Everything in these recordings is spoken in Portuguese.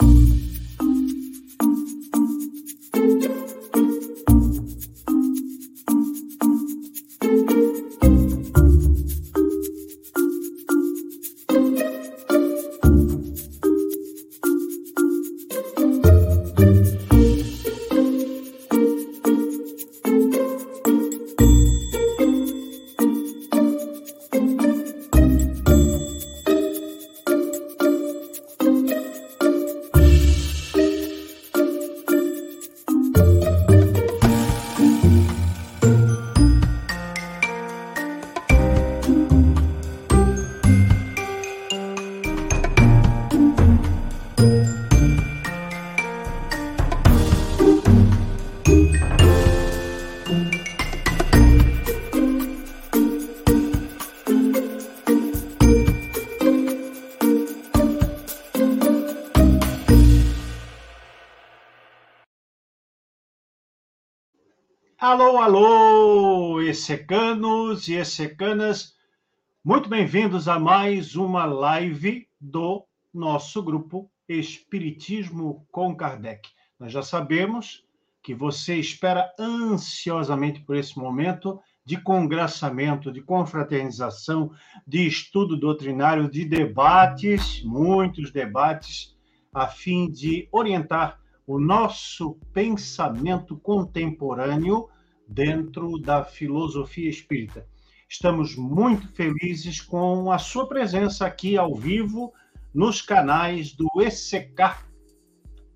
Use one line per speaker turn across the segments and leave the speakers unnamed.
you Alô, alô, essecanos e essecanas, muito bem-vindos a mais uma live do nosso grupo Espiritismo com Kardec. Nós já sabemos que você espera ansiosamente por esse momento de congraçamento, de confraternização, de estudo doutrinário, de debates, muitos debates, a fim de orientar o nosso pensamento contemporâneo dentro da filosofia espírita. Estamos muito felizes com a sua presença aqui ao vivo nos canais do ECK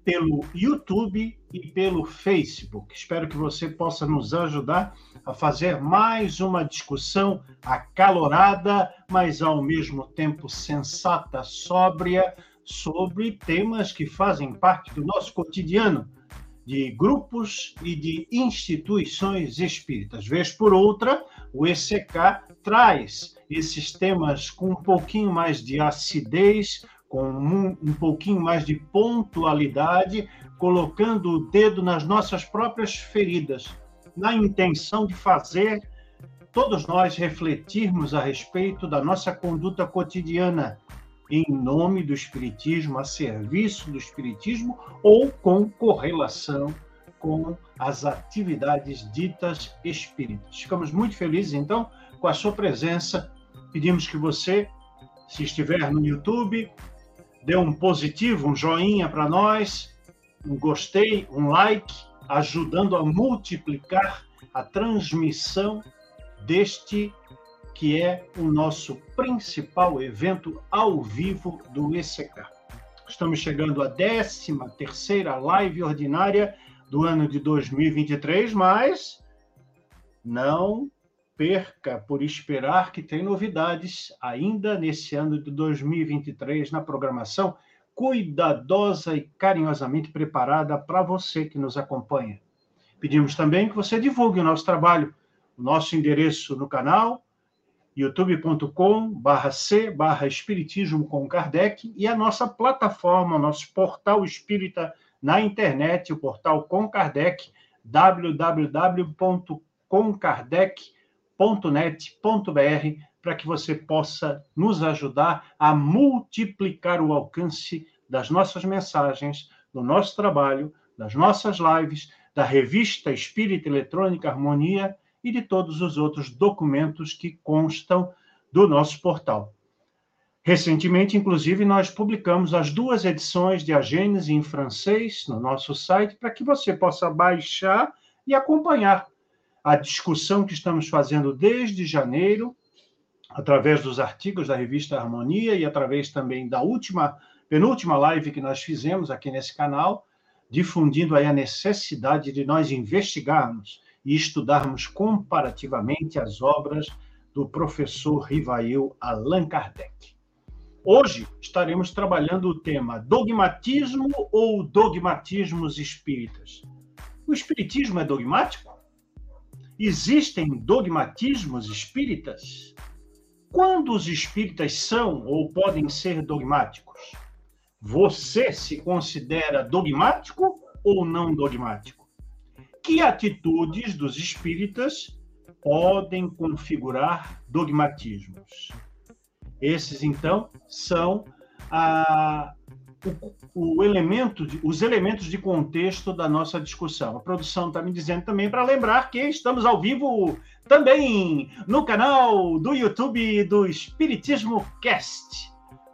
pelo YouTube e pelo Facebook. Espero que você possa nos ajudar a fazer mais uma discussão acalorada, mas ao mesmo tempo sensata, sóbria, sobre temas que fazem parte do nosso cotidiano de grupos e de instituições espíritas. Vez por outra, o ECK traz esses temas com um pouquinho mais de acidez, com um, um pouquinho mais de pontualidade, colocando o dedo nas nossas próprias feridas, na intenção de fazer todos nós refletirmos a respeito da nossa conduta cotidiana, em nome do Espiritismo, a serviço do Espiritismo ou com correlação com as atividades ditas espíritas. Ficamos muito felizes, então, com a sua presença. Pedimos que você, se estiver no YouTube, dê um positivo, um joinha para nós, um gostei, um like, ajudando a multiplicar a transmissão deste que é o nosso principal evento ao vivo do ECK. Estamos chegando à 13 terceira live ordinária do ano de 2023, mas não perca por esperar que tem novidades ainda nesse ano de 2023 na programação cuidadosa e carinhosamente preparada para você que nos acompanha. Pedimos também que você divulgue o nosso trabalho, o nosso endereço no canal, youtube.com barra C barra Espiritismo com Kardec e a nossa plataforma, nosso portal espírita na internet, o portal Com Kardec, www.comkardec.net.br, para que você possa nos ajudar a multiplicar o alcance das nossas mensagens, do nosso trabalho, das nossas lives, da revista Espírita Eletrônica Harmonia e de todos os outros documentos que constam do nosso portal. Recentemente, inclusive, nós publicamos as duas edições de A Gênese em francês no nosso site para que você possa baixar e acompanhar a discussão que estamos fazendo desde janeiro, através dos artigos da revista Harmonia e através também da última, penúltima live que nós fizemos aqui nesse canal, difundindo aí a necessidade de nós investigarmos e estudarmos comparativamente as obras do professor Rivail Allan Kardec. Hoje estaremos trabalhando o tema dogmatismo ou dogmatismos espíritas. O espiritismo é dogmático? Existem dogmatismos espíritas? Quando os espíritas são ou podem ser dogmáticos? Você se considera dogmático ou não dogmático? Que atitudes dos espíritas podem configurar dogmatismos? Esses, então, são a, o, o elemento de, os elementos de contexto da nossa discussão. A produção está me dizendo também para lembrar que estamos ao vivo também no canal do YouTube do Espiritismo Cast,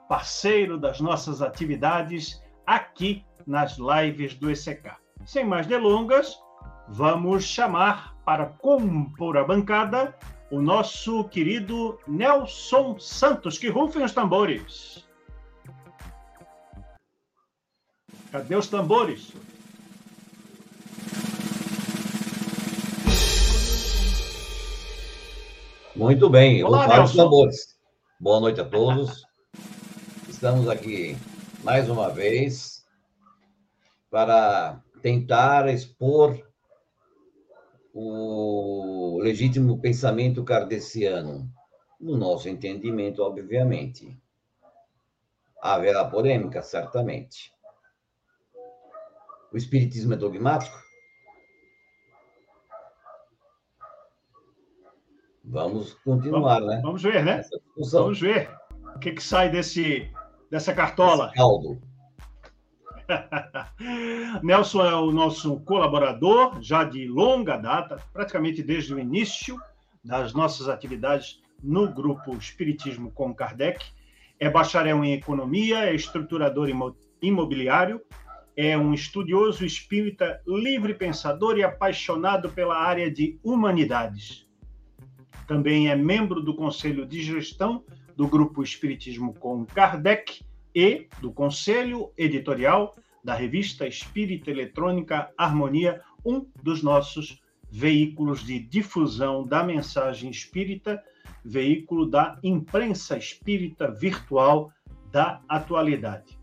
parceiro das nossas atividades aqui nas lives do ECK. Sem mais delongas, vamos chamar para compor a bancada o nosso querido Nelson Santos, que rufem os tambores. Cadê os tambores?
Muito bem, Olá, os tambores. Boa noite a todos. Estamos aqui mais uma vez para tentar expor o legítimo pensamento kardeciano, no nosso entendimento, obviamente. Haverá polêmica, certamente. O espiritismo é dogmático? Vamos continuar,
vamos,
né?
Vamos ver, né? Vamos ver o que, que sai desse, dessa cartola. Esse
caldo.
Nelson é o nosso colaborador, já de longa data, praticamente desde o início das nossas atividades no grupo Espiritismo com Kardec. É bacharel em economia, é estruturador imobiliário, é um estudioso espírita livre pensador e apaixonado pela área de humanidades. Também é membro do Conselho de Gestão do Grupo Espiritismo com Kardec e do Conselho Editorial da revista Espírita Eletrônica Harmonia, um dos nossos veículos de difusão da mensagem espírita, veículo da imprensa espírita virtual da atualidade.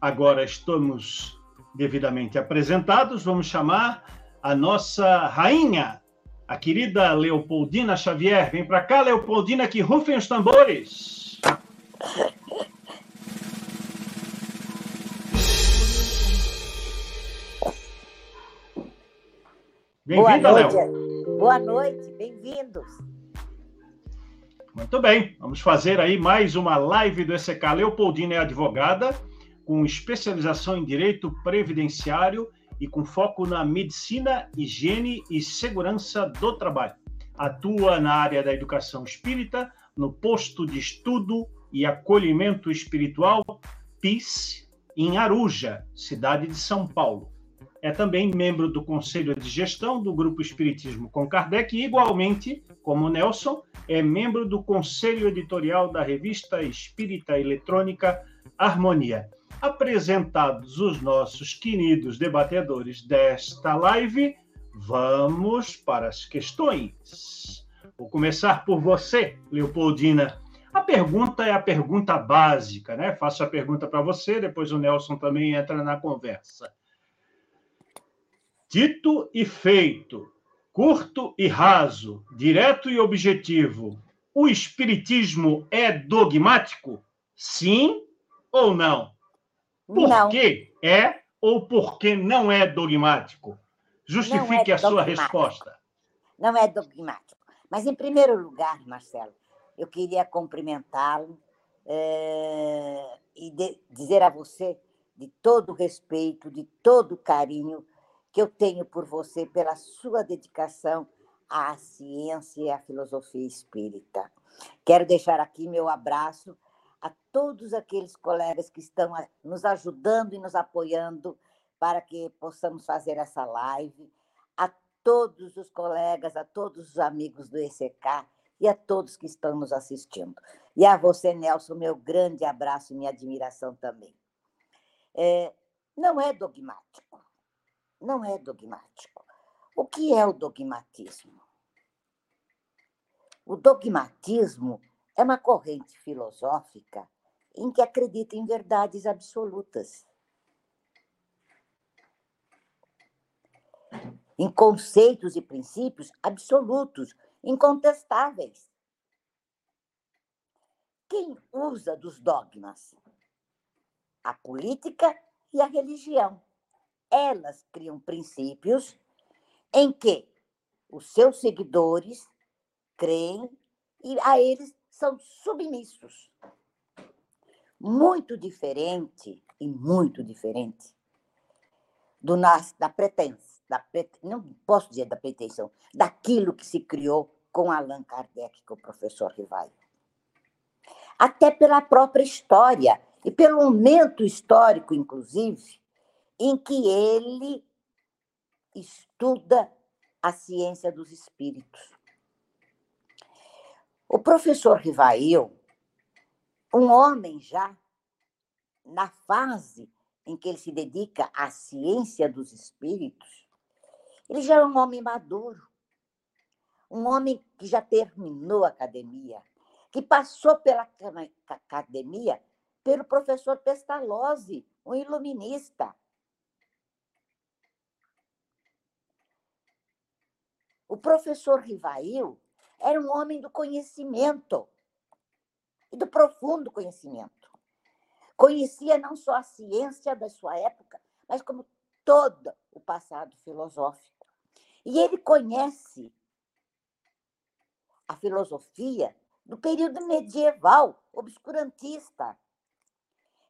Agora estamos devidamente apresentados, vamos chamar a nossa rainha, a querida Leopoldina Xavier. Vem para cá, Leopoldina, que rufem os tambores.
Bem-vinda, Léo. Boa noite, bem-vindos.
Muito bem, vamos fazer aí mais uma live do ECK. Leopoldina é advogada, com especialização em direito previdenciário e com foco na medicina, higiene e segurança do trabalho. Atua na área da educação espírita, no posto de estudo e acolhimento espiritual PIS, em Aruja, cidade de São Paulo. É também membro do Conselho de Gestão do Grupo Espiritismo com Kardec e, igualmente, como Nelson, é membro do Conselho Editorial da revista Espírita Eletrônica Harmonia apresentados os nossos queridos debatedores desta live, vamos para as questões. Vou começar por você, Leopoldina. A pergunta é a pergunta básica, né? Faço a pergunta para você, depois o Nelson também entra na conversa. Dito e feito, curto e raso, direto e objetivo, o espiritismo é dogmático? Sim ou não? Por não. que é ou por que não é dogmático? Justifique é a sua resposta.
Não é dogmático. Mas, em primeiro lugar, Marcelo, eu queria cumprimentá-lo é, e de, dizer a você, de todo respeito, de todo carinho que eu tenho por você, pela sua dedicação à ciência e à filosofia espírita. Quero deixar aqui meu abraço a todos aqueles colegas que estão nos ajudando e nos apoiando para que possamos fazer essa live, a todos os colegas, a todos os amigos do ECK e a todos que estão nos assistindo. E a você, Nelson, meu grande abraço e minha admiração também. É, não é dogmático. Não é dogmático. O que é o dogmatismo? O dogmatismo é uma corrente filosófica em que acredita em verdades absolutas. Em conceitos e princípios absolutos, incontestáveis. Quem usa dos dogmas? A política e a religião. Elas criam princípios em que os seus seguidores creem e a eles são submissos. Muito diferente e muito diferente do nas, da pretensão, da não posso dizer da pretensão, daquilo que se criou com Allan Kardec, com o professor Rivaio. Até pela própria história e pelo momento histórico, inclusive, em que ele estuda a ciência dos espíritos. O professor Rivail, um homem já na fase em que ele se dedica à ciência dos espíritos, ele já é um homem maduro, um homem que já terminou a academia, que passou pela academia pelo professor Pestalozzi, um iluminista. O professor Rivail era um homem do conhecimento e do profundo conhecimento. Conhecia não só a ciência da sua época, mas como todo o passado filosófico. E ele conhece a filosofia do período medieval, obscurantista.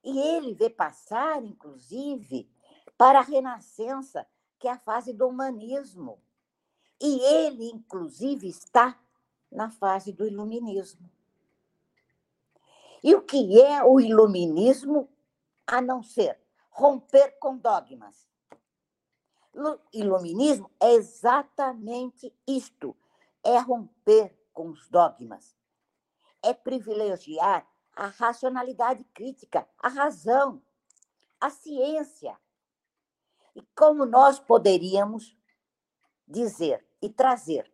E ele vê passar, inclusive, para a Renascença, que é a fase do humanismo. E ele, inclusive, está na fase do iluminismo. E o que é o iluminismo a não ser romper com dogmas? Iluminismo é exatamente isto: é romper com os dogmas, é privilegiar a racionalidade crítica, a razão, a ciência. E como nós poderíamos dizer e trazer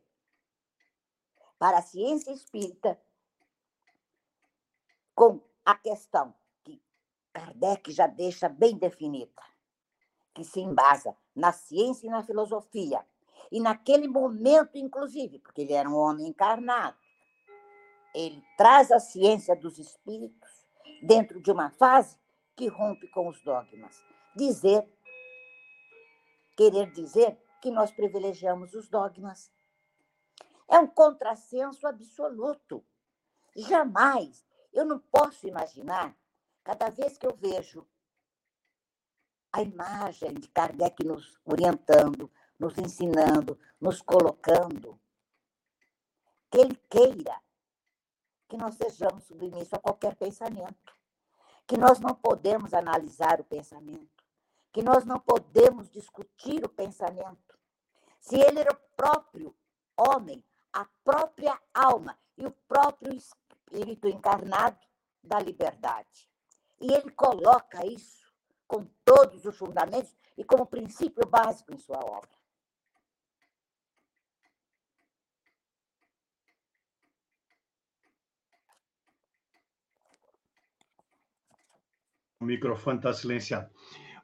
para a ciência espírita com a questão que Kardec já deixa bem definida, que se embasa na ciência e na filosofia. E naquele momento, inclusive, porque ele era um homem encarnado, ele traz a ciência dos espíritos dentro de uma fase que rompe com os dogmas. Dizer, querer dizer que nós privilegiamos os dogmas é um contrassenso absoluto. Jamais, eu não posso imaginar, cada vez que eu vejo a imagem de Kardec nos orientando, nos ensinando, nos colocando, que ele queira que nós sejamos submissos a qualquer pensamento, que nós não podemos analisar o pensamento, que nós não podemos discutir o pensamento. Se ele era o próprio homem a própria alma e o próprio espírito encarnado da liberdade. E ele coloca isso com todos os fundamentos e como princípio básico em sua obra.
O microfone está silenciado.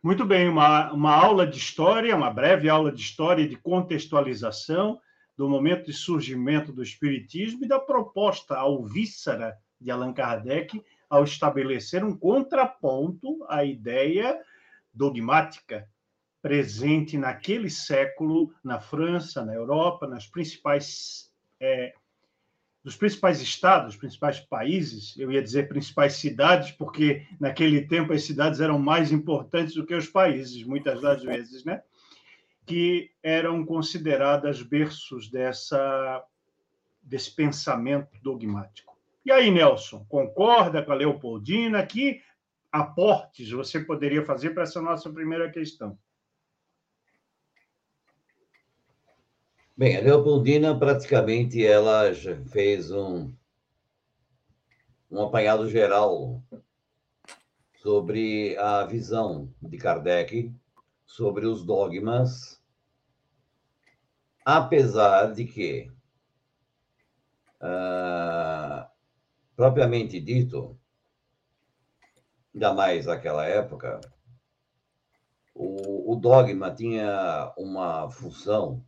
Muito bem, uma, uma aula de história, uma breve aula de história e de contextualização do momento de surgimento do Espiritismo e da proposta alvíssara de Allan Kardec ao estabelecer um contraponto à ideia dogmática presente naquele século na França, na Europa, nas principais é, dos principais estados, principais países, eu ia dizer principais cidades, porque naquele tempo as cidades eram mais importantes do que os países, muitas das vezes, né? que eram consideradas berços dessa, desse pensamento dogmático. E aí, Nelson, concorda com a Leopoldina? Que aportes você poderia fazer para essa nossa primeira questão?
Bem, a Leopoldina praticamente ela fez um, um apanhado geral sobre a visão de Kardec sobre os dogmas, apesar de que, uh, propriamente dito, ainda mais naquela época, o, o dogma tinha uma função,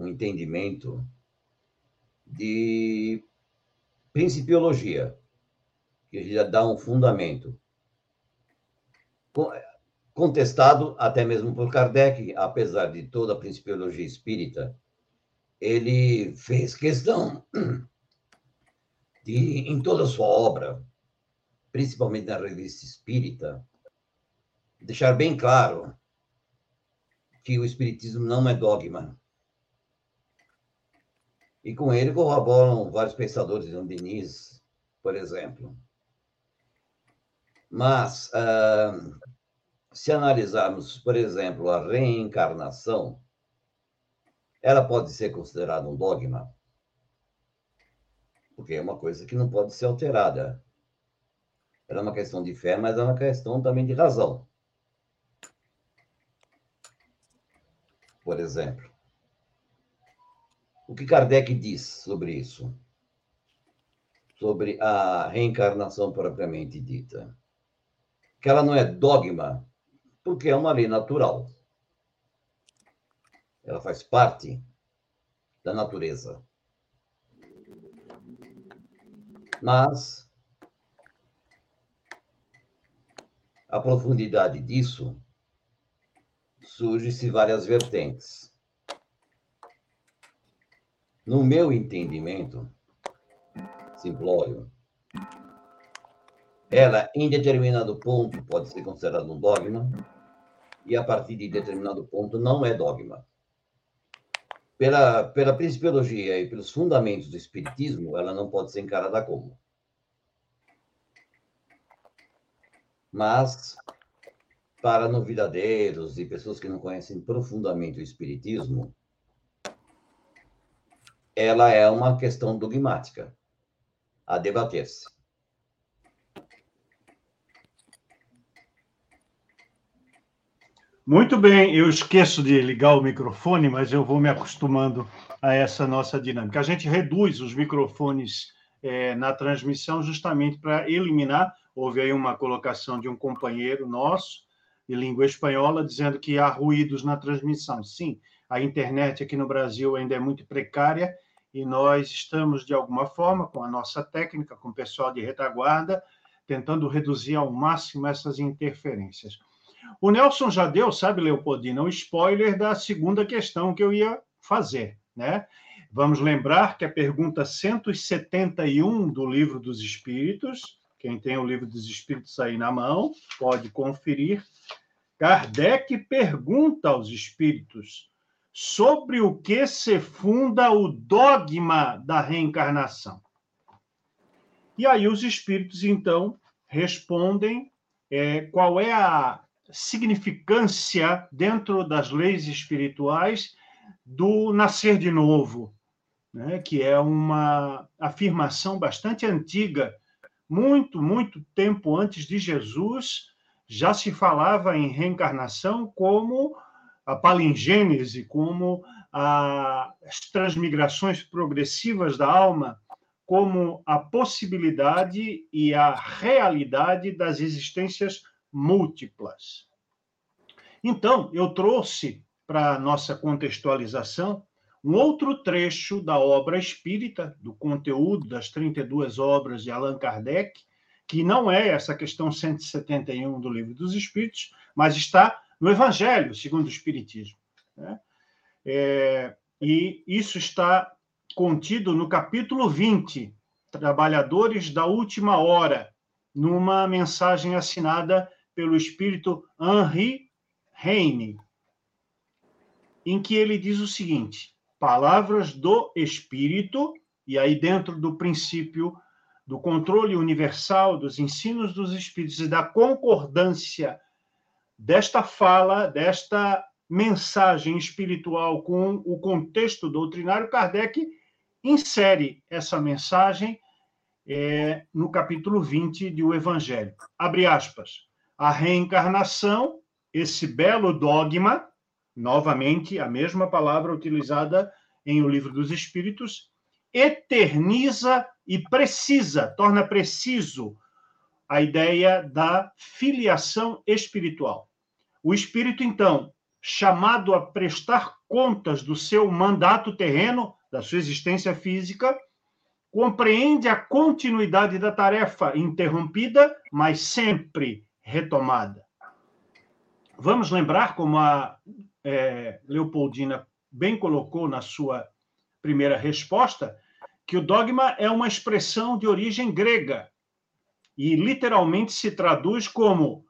um entendimento de principiologia, que já dá um fundamento contestado até mesmo por Kardec, apesar de toda a principiologia espírita, ele fez questão de, em toda a sua obra, principalmente na revista espírita, deixar bem claro que o Espiritismo não é dogma. E com ele corroboram vários pensadores, João Diniz, por exemplo. Mas, uh, se analisarmos, por exemplo, a reencarnação, ela pode ser considerada um dogma, porque é uma coisa que não pode ser alterada. Ela é uma questão de fé, mas é uma questão também de razão. Por exemplo, o que Kardec diz sobre isso? Sobre a reencarnação propriamente dita. Que ela não é dogma, porque é uma lei natural. Ela faz parte da natureza. Mas a profundidade disso surge-se várias vertentes. No meu entendimento, simplório, ela, em determinado ponto, pode ser considerada um dogma, e a partir de determinado ponto não é dogma. Pela, pela principiologia e pelos fundamentos do Espiritismo, ela não pode ser encarada como. Mas, para novidadeiros e pessoas que não conhecem profundamente o Espiritismo, ela é uma questão dogmática a debater-se.
Muito bem, eu esqueço de ligar o microfone, mas eu vou me acostumando a essa nossa dinâmica. A gente reduz os microfones é, na transmissão justamente para eliminar Houve aí uma colocação de um companheiro nosso, de língua espanhola, dizendo que há ruídos na transmissão. Sim, a internet aqui no Brasil ainda é muito precária e nós estamos, de alguma forma, com a nossa técnica, com o pessoal de retaguarda, tentando reduzir ao máximo essas interferências. O Nelson já deu, sabe, Leopoldina, o um spoiler da segunda questão que eu ia fazer, né? Vamos lembrar que a pergunta 171 do Livro dos Espíritos quem tem o livro dos Espíritos aí na mão pode conferir. Kardec pergunta aos espíritos sobre o que se funda o dogma da reencarnação. E aí os espíritos, então, respondem é, qual é a significância dentro das leis espirituais do nascer de novo, né? que é uma afirmação bastante antiga muito, muito tempo antes de Jesus, já se falava em reencarnação como a palingênese, como a, as transmigrações progressivas da alma, como a possibilidade e a realidade das existências múltiplas. Então, eu trouxe para a nossa contextualização um outro trecho da obra espírita, do conteúdo das 32 obras de Allan Kardec, que não é essa questão 171 do Livro dos Espíritos, mas está no Evangelho, segundo o Espiritismo. Né? É, e isso está contido no capítulo 20, Trabalhadores da Última Hora, numa mensagem assinada pelo espírito Henri Heine, em que ele diz o seguinte: palavras do Espírito, e aí dentro do princípio do controle universal dos ensinos dos Espíritos e da concordância desta fala, desta mensagem espiritual com o contexto doutrinário, Kardec insere essa mensagem é, no capítulo 20 do Evangelho. Abre aspas. A reencarnação, esse belo dogma, novamente a mesma palavra utilizada em O Livro dos Espíritos, eterniza e precisa, torna preciso a ideia da filiação espiritual. O espírito, então, chamado a prestar contas do seu mandato terreno, da sua existência física, compreende a continuidade da tarefa interrompida, mas sempre retomada. Vamos lembrar como a é, Leopoldina bem colocou na sua primeira resposta, que o dogma é uma expressão de origem grega e literalmente se traduz como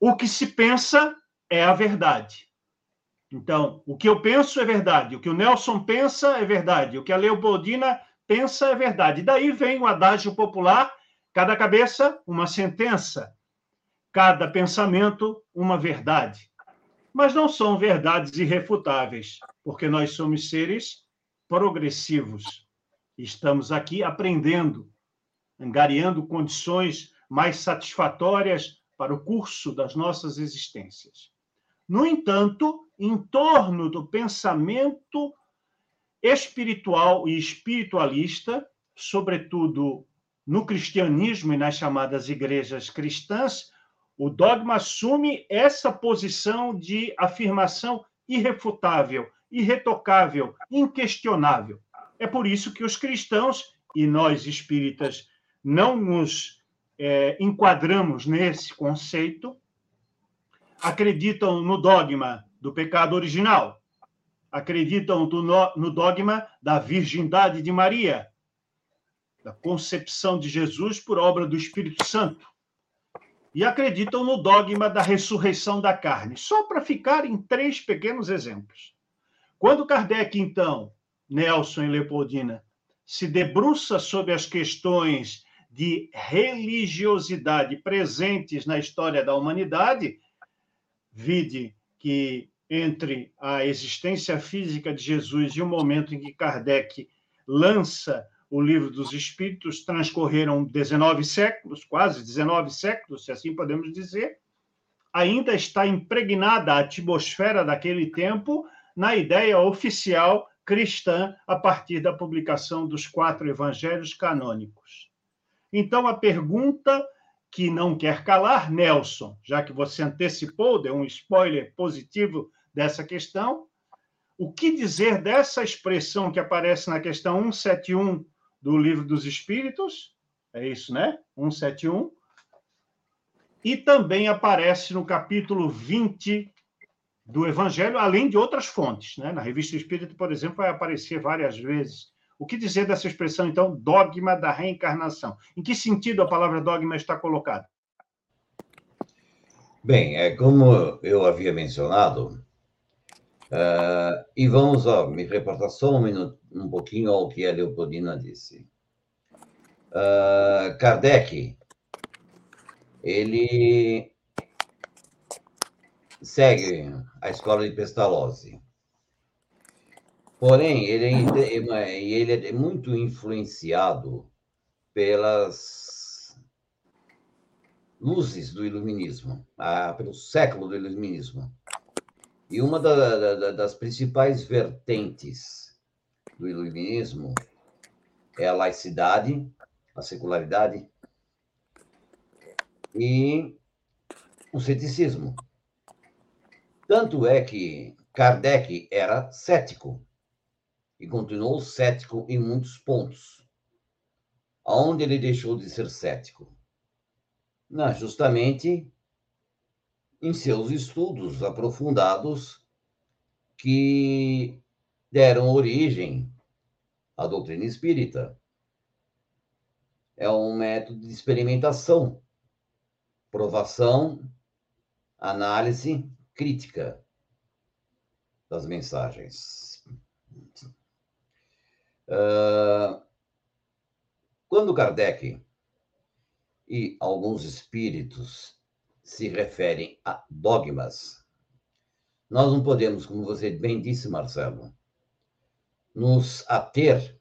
o que se pensa é a verdade. Então, o que eu penso é verdade, o que o Nelson pensa é verdade, o que a Leopoldina pensa é verdade. Daí vem o adágio popular: cada cabeça, uma sentença, cada pensamento, uma verdade. Mas não são verdades irrefutáveis, porque nós somos seres progressivos. Estamos aqui aprendendo, angariando condições mais satisfatórias para o curso das nossas existências. No entanto, em torno do pensamento espiritual e espiritualista, sobretudo no cristianismo e nas chamadas igrejas cristãs, o dogma assume essa posição de afirmação irrefutável, irretocável, inquestionável. É por isso que os cristãos e nós espíritas não nos é, enquadramos nesse conceito, acreditam no dogma do pecado original, acreditam no dogma da virgindade de Maria, da concepção de Jesus por obra do Espírito Santo, e acreditam no dogma da ressurreição da carne. Só para ficar em três pequenos exemplos. Quando Kardec, então, Nelson e Leopoldina, se debruça sobre as questões de religiosidade presentes na história da humanidade, vide que entre a existência física de Jesus e o momento em que Kardec lança o livro dos Espíritos, transcorreram 19 séculos, quase 19 séculos, se assim podemos dizer, ainda está impregnada a atmosfera daquele tempo na ideia oficial cristã a partir da publicação dos quatro evangelhos canônicos. Então, a pergunta que não quer calar, Nelson, já que você antecipou, deu um spoiler positivo dessa questão, o que dizer dessa expressão que aparece na questão 171 do Livro dos Espíritos? É isso, né? 171. E também aparece no capítulo 20 do Evangelho, além de outras fontes. Né? Na Revista Espírita, por exemplo, vai aparecer várias vezes o que dizer dessa expressão, então, dogma da reencarnação? Em que sentido a palavra dogma está colocada?
Bem, é como eu havia mencionado, uh, e vamos ó, me reportar só um, minuto, um pouquinho ao que a Leopoldina disse. Uh, Kardec, ele segue a escola de Pestalozzi. Porém, ele é, ele é muito influenciado pelas luzes do iluminismo, pelo século do iluminismo. E uma da, da, das principais vertentes do iluminismo é a laicidade, a secularidade e o ceticismo. Tanto é que Kardec era cético e continuou cético em muitos pontos. Aonde ele deixou de ser cético? Não, justamente em seus estudos aprofundados que deram origem à doutrina espírita. É um método de experimentação, provação, análise crítica das mensagens. Uh, quando Kardec e alguns espíritos se referem a dogmas, nós não podemos, como você bem disse, Marcelo, nos ater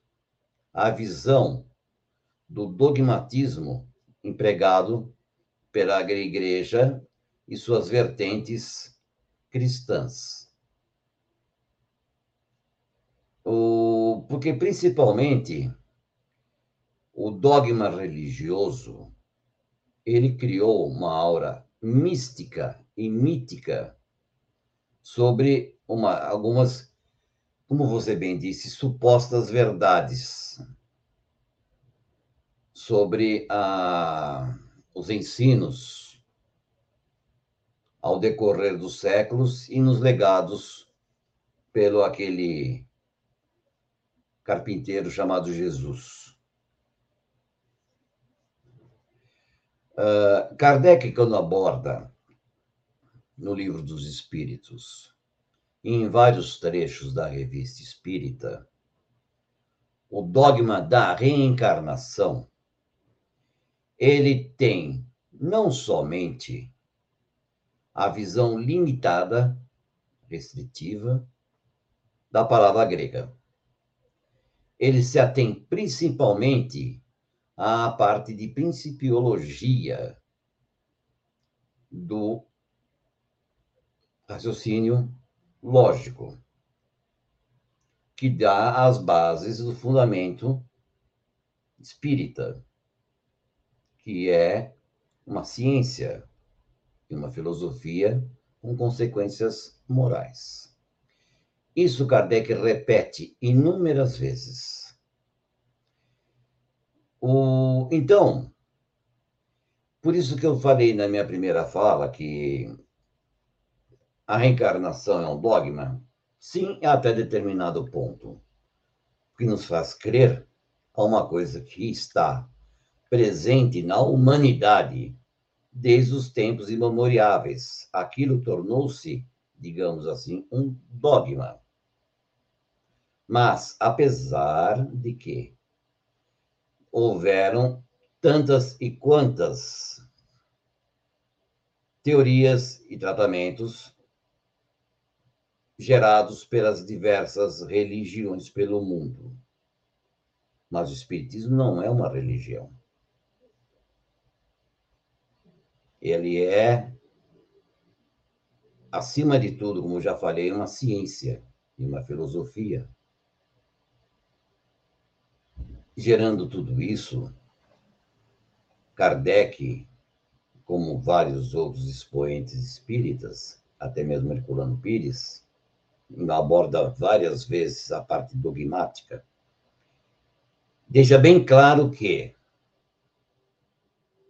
à visão do dogmatismo empregado pela igreja e suas vertentes cristãs. O, porque, principalmente, o dogma religioso ele criou uma aura mística e mítica sobre uma, algumas, como você bem disse, supostas verdades sobre a, os ensinos ao decorrer dos séculos e nos legados pelo aquele carpinteiro chamado Jesus. Uh, Kardec, quando aborda no Livro dos Espíritos em vários trechos da Revista Espírita, o dogma da reencarnação, ele tem não somente a visão limitada, restritiva, da palavra grega. Ele se atém principalmente à parte de principiologia do raciocínio lógico que dá as bases do fundamento espírita, que é uma ciência e uma filosofia com consequências morais. Isso Kardec repete inúmeras vezes. O, então, por isso que eu falei na minha primeira fala que a reencarnação é um dogma, Sim, até determinado ponto. Que nos faz crer a uma coisa que está presente na humanidade desde os tempos imemoriáveis. Aquilo tornou-se, digamos assim, um dogma. Mas, apesar de que houveram tantas e quantas teorias e tratamentos gerados pelas diversas religiões pelo mundo. Mas o Espiritismo não é uma religião. Ele é, acima de tudo, como já falei, uma ciência e uma filosofia. Gerando tudo isso, Kardec, como vários outros expoentes espíritas, até mesmo Herculano Pires, aborda várias vezes a parte dogmática, deixa bem claro que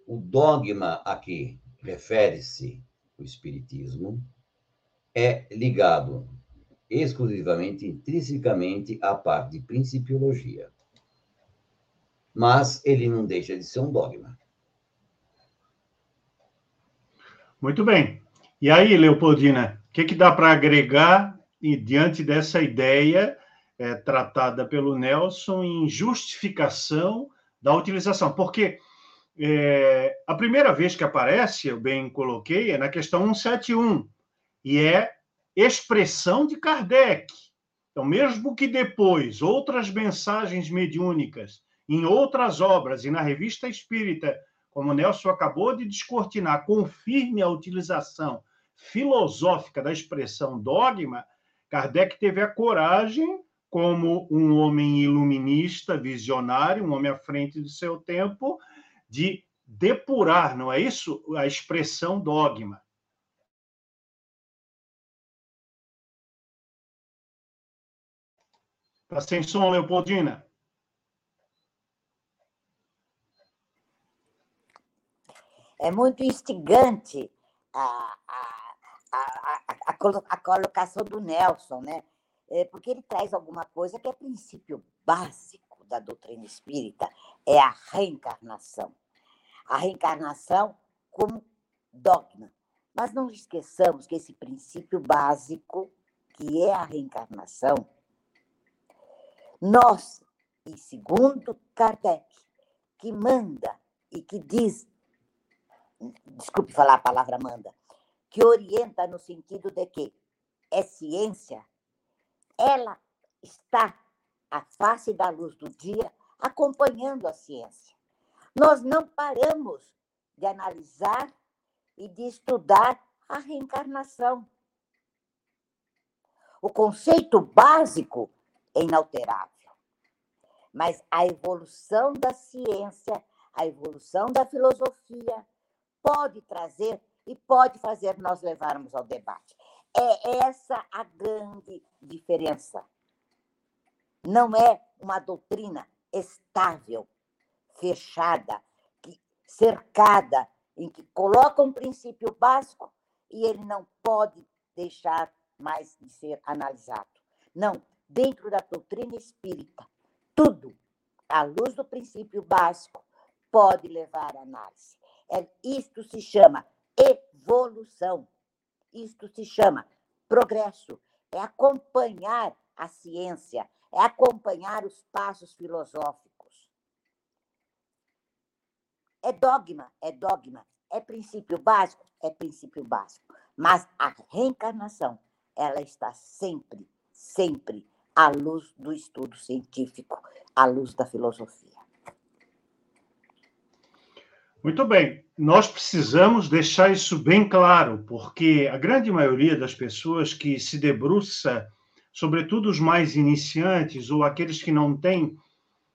o dogma aqui refere-se o espiritismo é ligado exclusivamente, intrinsecamente à parte de principiologia. Mas ele não deixa de ser um dogma.
Muito bem. E aí, Leopoldina, o que, que dá para agregar e diante dessa ideia é, tratada pelo Nelson em justificação da utilização, porque é, a primeira vez que aparece, eu bem coloquei, é na questão 171, e é expressão de Kardec. Então, mesmo que depois outras mensagens mediúnicas, em outras obras e na revista espírita, como Nelson acabou de descortinar, confirme a utilização filosófica da expressão dogma, Kardec teve a coragem, como um homem iluminista, visionário, um homem à frente do seu tempo, de depurar, não é isso? A expressão dogma. Está sem som, Leopoldina?
É muito instigante a, a, a, a colocação do Nelson, né? É, porque ele traz alguma coisa que é princípio básico da doutrina espírita, é a reencarnação. A reencarnação como dogma. Mas não esqueçamos que esse princípio básico, que é a reencarnação, nós, e segundo Kardec, que manda e que diz, desculpe falar a palavra manda, que orienta no sentido de que é ciência, ela está à face da luz do dia, acompanhando a ciência. Nós não paramos de analisar e de estudar a reencarnação. O conceito básico é inalterável, mas a evolução da ciência, a evolução da filosofia pode trazer e pode fazer nós levarmos ao debate. É essa a grande diferença. Não é uma doutrina estável, fechada, cercada, em que coloca um princípio básico e ele não pode deixar mais de ser analisado. Não, dentro da doutrina espírita, tudo, à luz do princípio básico, pode levar à análise. É, isto se chama evolução. isto se chama progresso, é acompanhar a ciência, é acompanhar os passos filosóficos. É dogma, é dogma, é princípio básico, é princípio básico. Mas a reencarnação, ela está sempre, sempre à luz do estudo científico, à luz da filosofia.
Muito bem, nós precisamos deixar isso bem claro, porque a grande maioria das pessoas que se debruça, sobretudo os mais iniciantes ou aqueles que não têm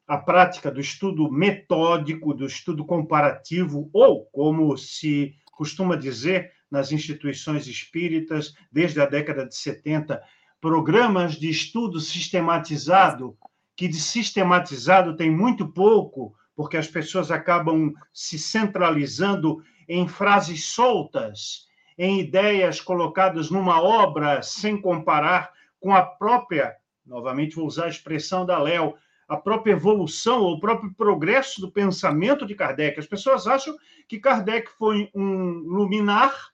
a prática do estudo metódico, do estudo comparativo, ou, como se costuma dizer nas instituições espíritas, desde a década de 70, programas de estudo sistematizado, que de sistematizado tem muito pouco, porque as pessoas acabam se centralizando em frases soltas, em ideias colocadas numa obra sem comparar com a própria, novamente vou usar a expressão da Léo, a própria evolução ou o próprio progresso do pensamento de Kardec. As pessoas acham que Kardec foi um luminar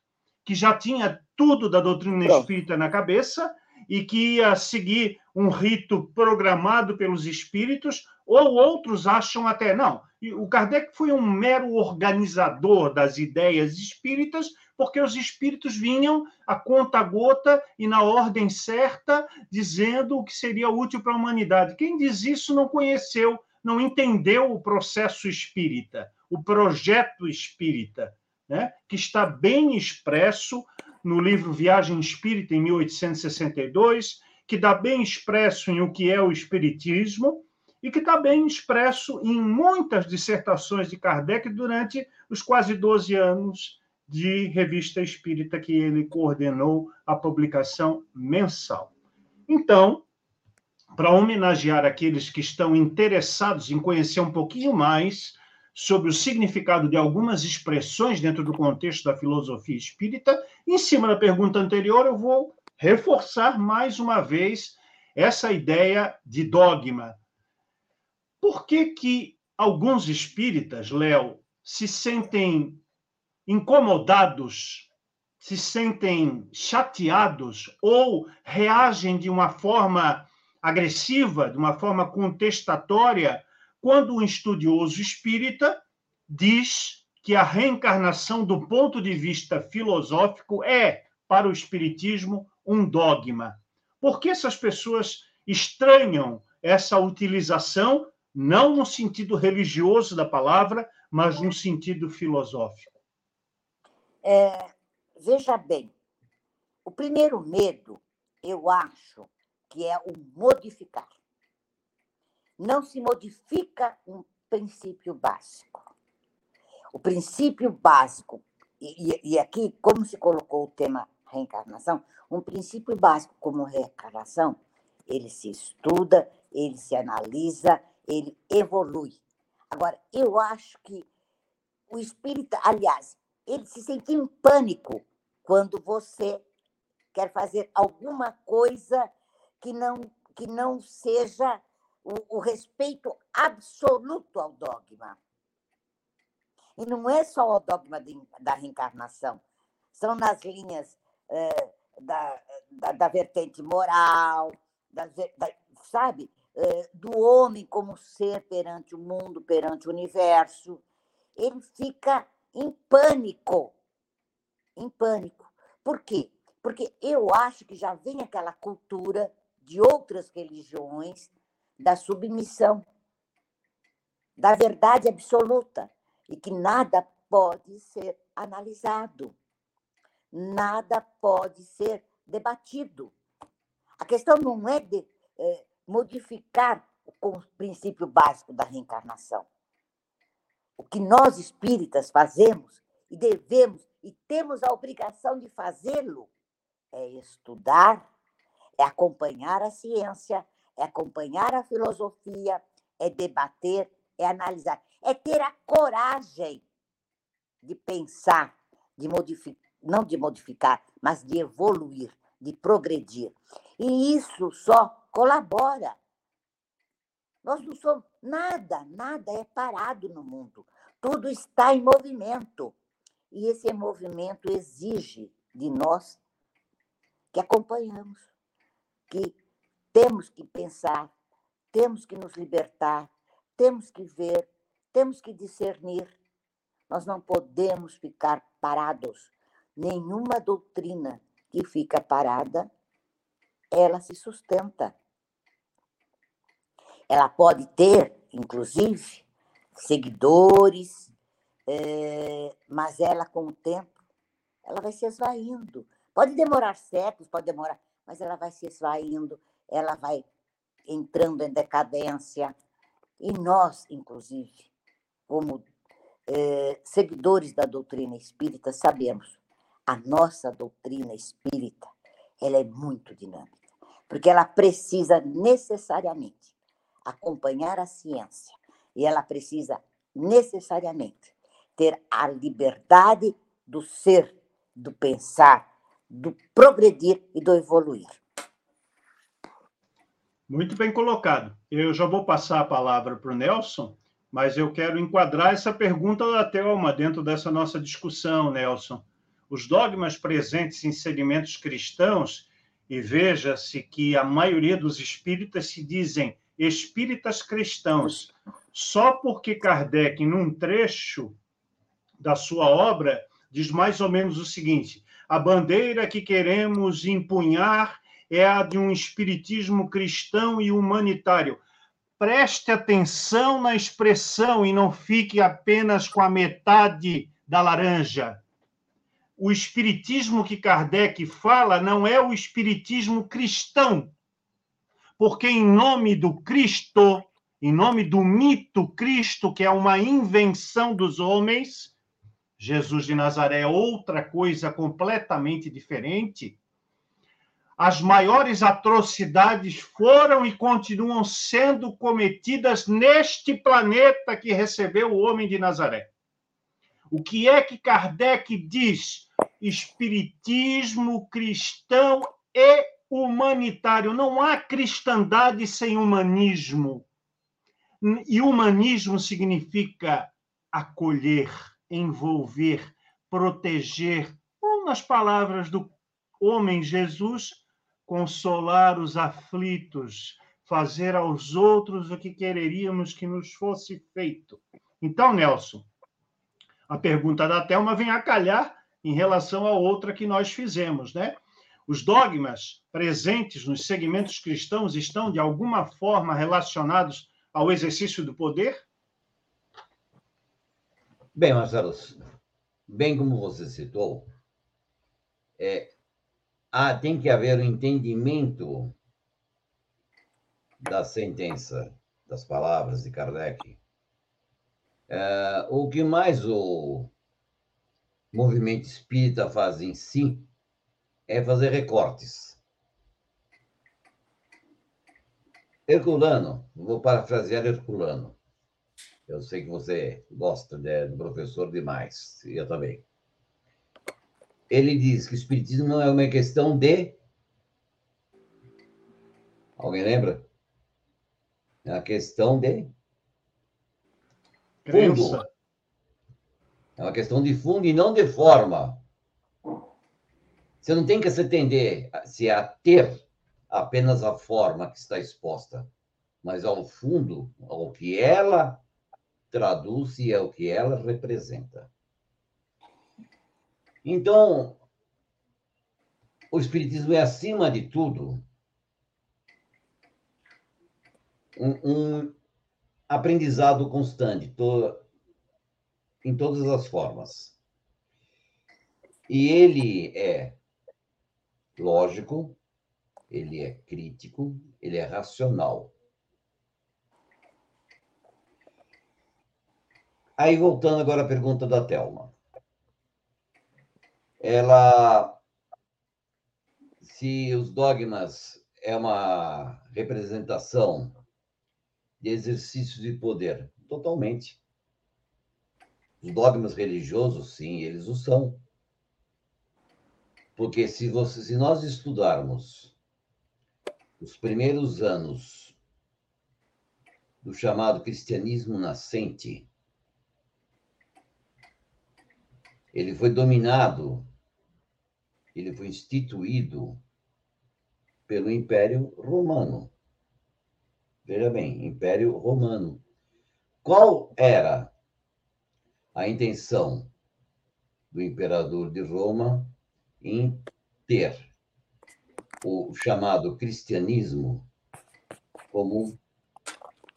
que já tinha tudo da doutrina espírita na cabeça e que ia seguir um rito programado pelos espíritos, ou outros acham até, não, o Kardec foi um mero organizador das ideias espíritas, porque os espíritos vinham a conta-gota e na ordem certa, dizendo o que seria útil para a humanidade. Quem diz isso não conheceu, não entendeu o processo espírita, o projeto espírita, né? que está bem expresso no livro Viagem Espírita, em 1862, que dá bem expresso em o que é o Espiritismo e que está bem expresso em muitas dissertações de Kardec durante os quase 12 anos de revista espírita que ele coordenou a publicação mensal. Então, para homenagear aqueles que estão interessados em conhecer um pouquinho mais sobre o significado de algumas expressões dentro do contexto da filosofia espírita. Em cima da pergunta anterior, eu vou reforçar mais uma vez essa ideia de dogma. Por que, que alguns espíritas, Léo, se sentem incomodados, se sentem chateados ou reagem de uma forma agressiva, de uma forma contestatória quando um estudioso espírita diz que a reencarnação, do ponto de vista filosófico, é, para o espiritismo, um dogma. Por que essas pessoas estranham essa utilização, não no sentido religioso da palavra, mas no sentido filosófico?
É, veja bem, o primeiro medo, eu acho que é o modificar não se modifica um princípio básico. O princípio básico, e, e aqui, como se colocou o tema reencarnação, um princípio básico como reencarnação, ele se estuda, ele se analisa, ele evolui. Agora, eu acho que o espírita, aliás, ele se sente em pânico quando você quer fazer alguma coisa que não que não seja o, o respeito absoluto ao dogma. E não é só o dogma de, da reencarnação, são nas linhas é, da, da, da, vertente moral, da, da, sabe? É, do homem como ser perante o mundo, perante o universo. Ele fica em pânico. Em pânico. Por quê? Porque eu acho que já vem aquela cultura de outras religiões da submissão, da verdade absoluta, e que nada pode ser analisado, nada pode ser debatido. A questão não é de é, modificar o princípio básico da reencarnação. O que nós espíritas fazemos e devemos e temos a obrigação de fazê-lo é estudar, é acompanhar a ciência, é acompanhar a filosofia, é debater, é analisar, é ter a coragem de pensar, de modificar, não de modificar, mas de evoluir, de progredir. E isso só colabora. Nós não somos nada, nada é parado no mundo. Tudo está em movimento. E esse movimento exige de nós que acompanhamos, que temos que pensar, temos que nos libertar, temos que ver, temos que discernir. Nós não podemos ficar parados. Nenhuma doutrina que fica parada, ela se sustenta. Ela pode ter, inclusive, seguidores, é, mas ela, com o tempo, ela vai se esvaindo. Pode demorar séculos, pode demorar, mas ela vai se esvaindo, ela vai entrando em decadência. E nós, inclusive, como é, seguidores da doutrina espírita, sabemos a nossa doutrina espírita ela é muito dinâmica, porque ela precisa necessariamente acompanhar a ciência e ela precisa necessariamente ter a liberdade do ser, do pensar, do progredir e do evoluir.
Muito bem colocado. Eu já vou passar a palavra para o Nelson, mas eu quero enquadrar essa pergunta da Thelma dentro dessa nossa discussão, Nelson. Os dogmas presentes em segmentos cristãos, e veja-se que a maioria dos espíritas se dizem espíritas cristãos, só porque Kardec, num trecho da sua obra, diz mais ou menos o seguinte: a bandeira que queremos empunhar é a de um espiritismo cristão e humanitário. Preste atenção na expressão e não fique apenas com a metade da laranja. O espiritismo que Kardec fala não é o espiritismo cristão, porque em nome do Cristo, em nome do mito Cristo, que é uma invenção dos homens, Jesus de Nazaré é outra coisa completamente diferente. As maiores atrocidades foram e continuam sendo cometidas neste planeta que recebeu o homem de Nazaré. O que é que Kardec diz? Espiritismo cristão e humanitário. Não há cristandade sem humanismo. E humanismo significa acolher envolver, proteger, ou nas palavras do homem Jesus, consolar os aflitos, fazer aos outros o que quereríamos que nos fosse feito. Então, Nelson, a pergunta da Thelma vem a calhar em relação à outra que nós fizemos, né? Os dogmas presentes nos segmentos cristãos estão, de alguma forma, relacionados ao exercício do poder?
Bem, Marcelo, bem como você citou, é, há, tem que haver um entendimento da sentença, das palavras de Kardec. É, o que mais o movimento espírita faz em si é fazer recortes. Herculano, vou parafrasear Herculano. Eu sei que você gosta né, do professor demais, eu também. Ele diz que o Espiritismo não é uma questão de. Alguém lembra? É uma questão de. Fundo. É uma questão de fundo e não de forma. Você não tem que se atender, se ater apenas à forma que está exposta, mas ao fundo, ao que ela traduz e é o que ela representa. Então, o Espiritismo é, acima de tudo, um, um aprendizado constante, to, em todas as formas. E ele é lógico, ele é crítico, ele é racional. Aí, voltando agora à pergunta da Thelma. Ela. Se os dogmas é uma representação de exercício de poder, totalmente. Os dogmas religiosos, sim, eles o são. Porque se, você, se nós estudarmos os primeiros anos do chamado cristianismo nascente, ele foi dominado, ele foi instituído pelo Império Romano. Veja bem, Império Romano. Qual era a intenção do imperador de Roma em ter o chamado cristianismo como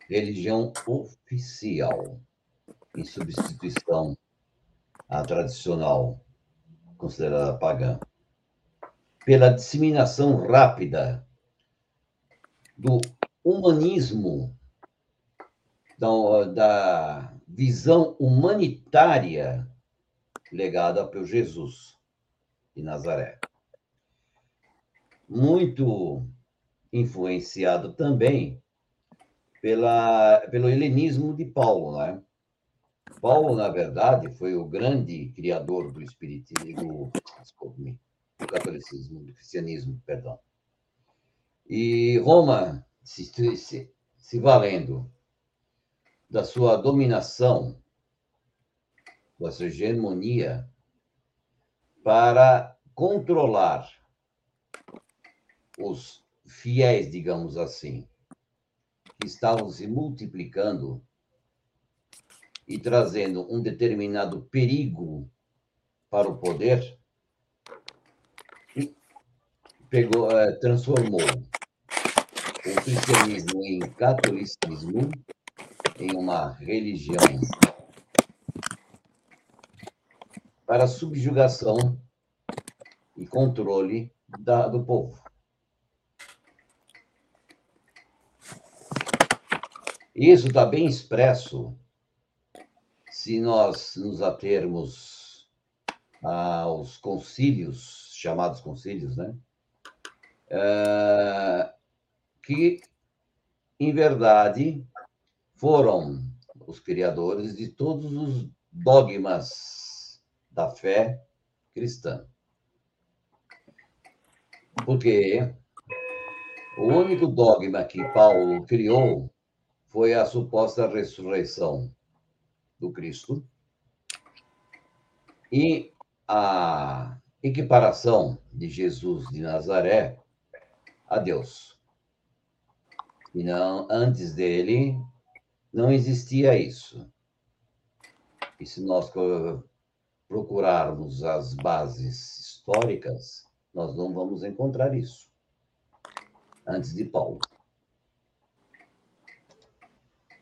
religião oficial, em substituição à tradicional, considerada pagã, pela disseminação rápida do humanismo, da, da visão humanitária legada pelo Jesus de Nazaré. Muito influenciado também pela, pelo helenismo de Paulo, né? Paulo, na verdade, foi o grande criador do espiritismo, desculpe-me, do catolicismo, do cristianismo, perdão. E Roma, se, se, se valendo da sua dominação, da sua hegemonia, para controlar os fiéis, digamos assim, que estavam se multiplicando e trazendo um determinado perigo para o poder, pegou, eh, transformou o cristianismo em catolicismo, em uma religião para subjugação e controle da, do povo. Isso está bem expresso se nós nos atermos aos concílios, chamados concílios, né? É, que, em verdade, foram os criadores de todos os dogmas da fé cristã. Porque o único dogma que Paulo criou foi a suposta ressurreição do Cristo e a equiparação de Jesus de Nazaré a Deus. E não, antes dele, não existia isso. E se nós procurarmos as bases históricas, nós não vamos encontrar isso. Antes de Paulo.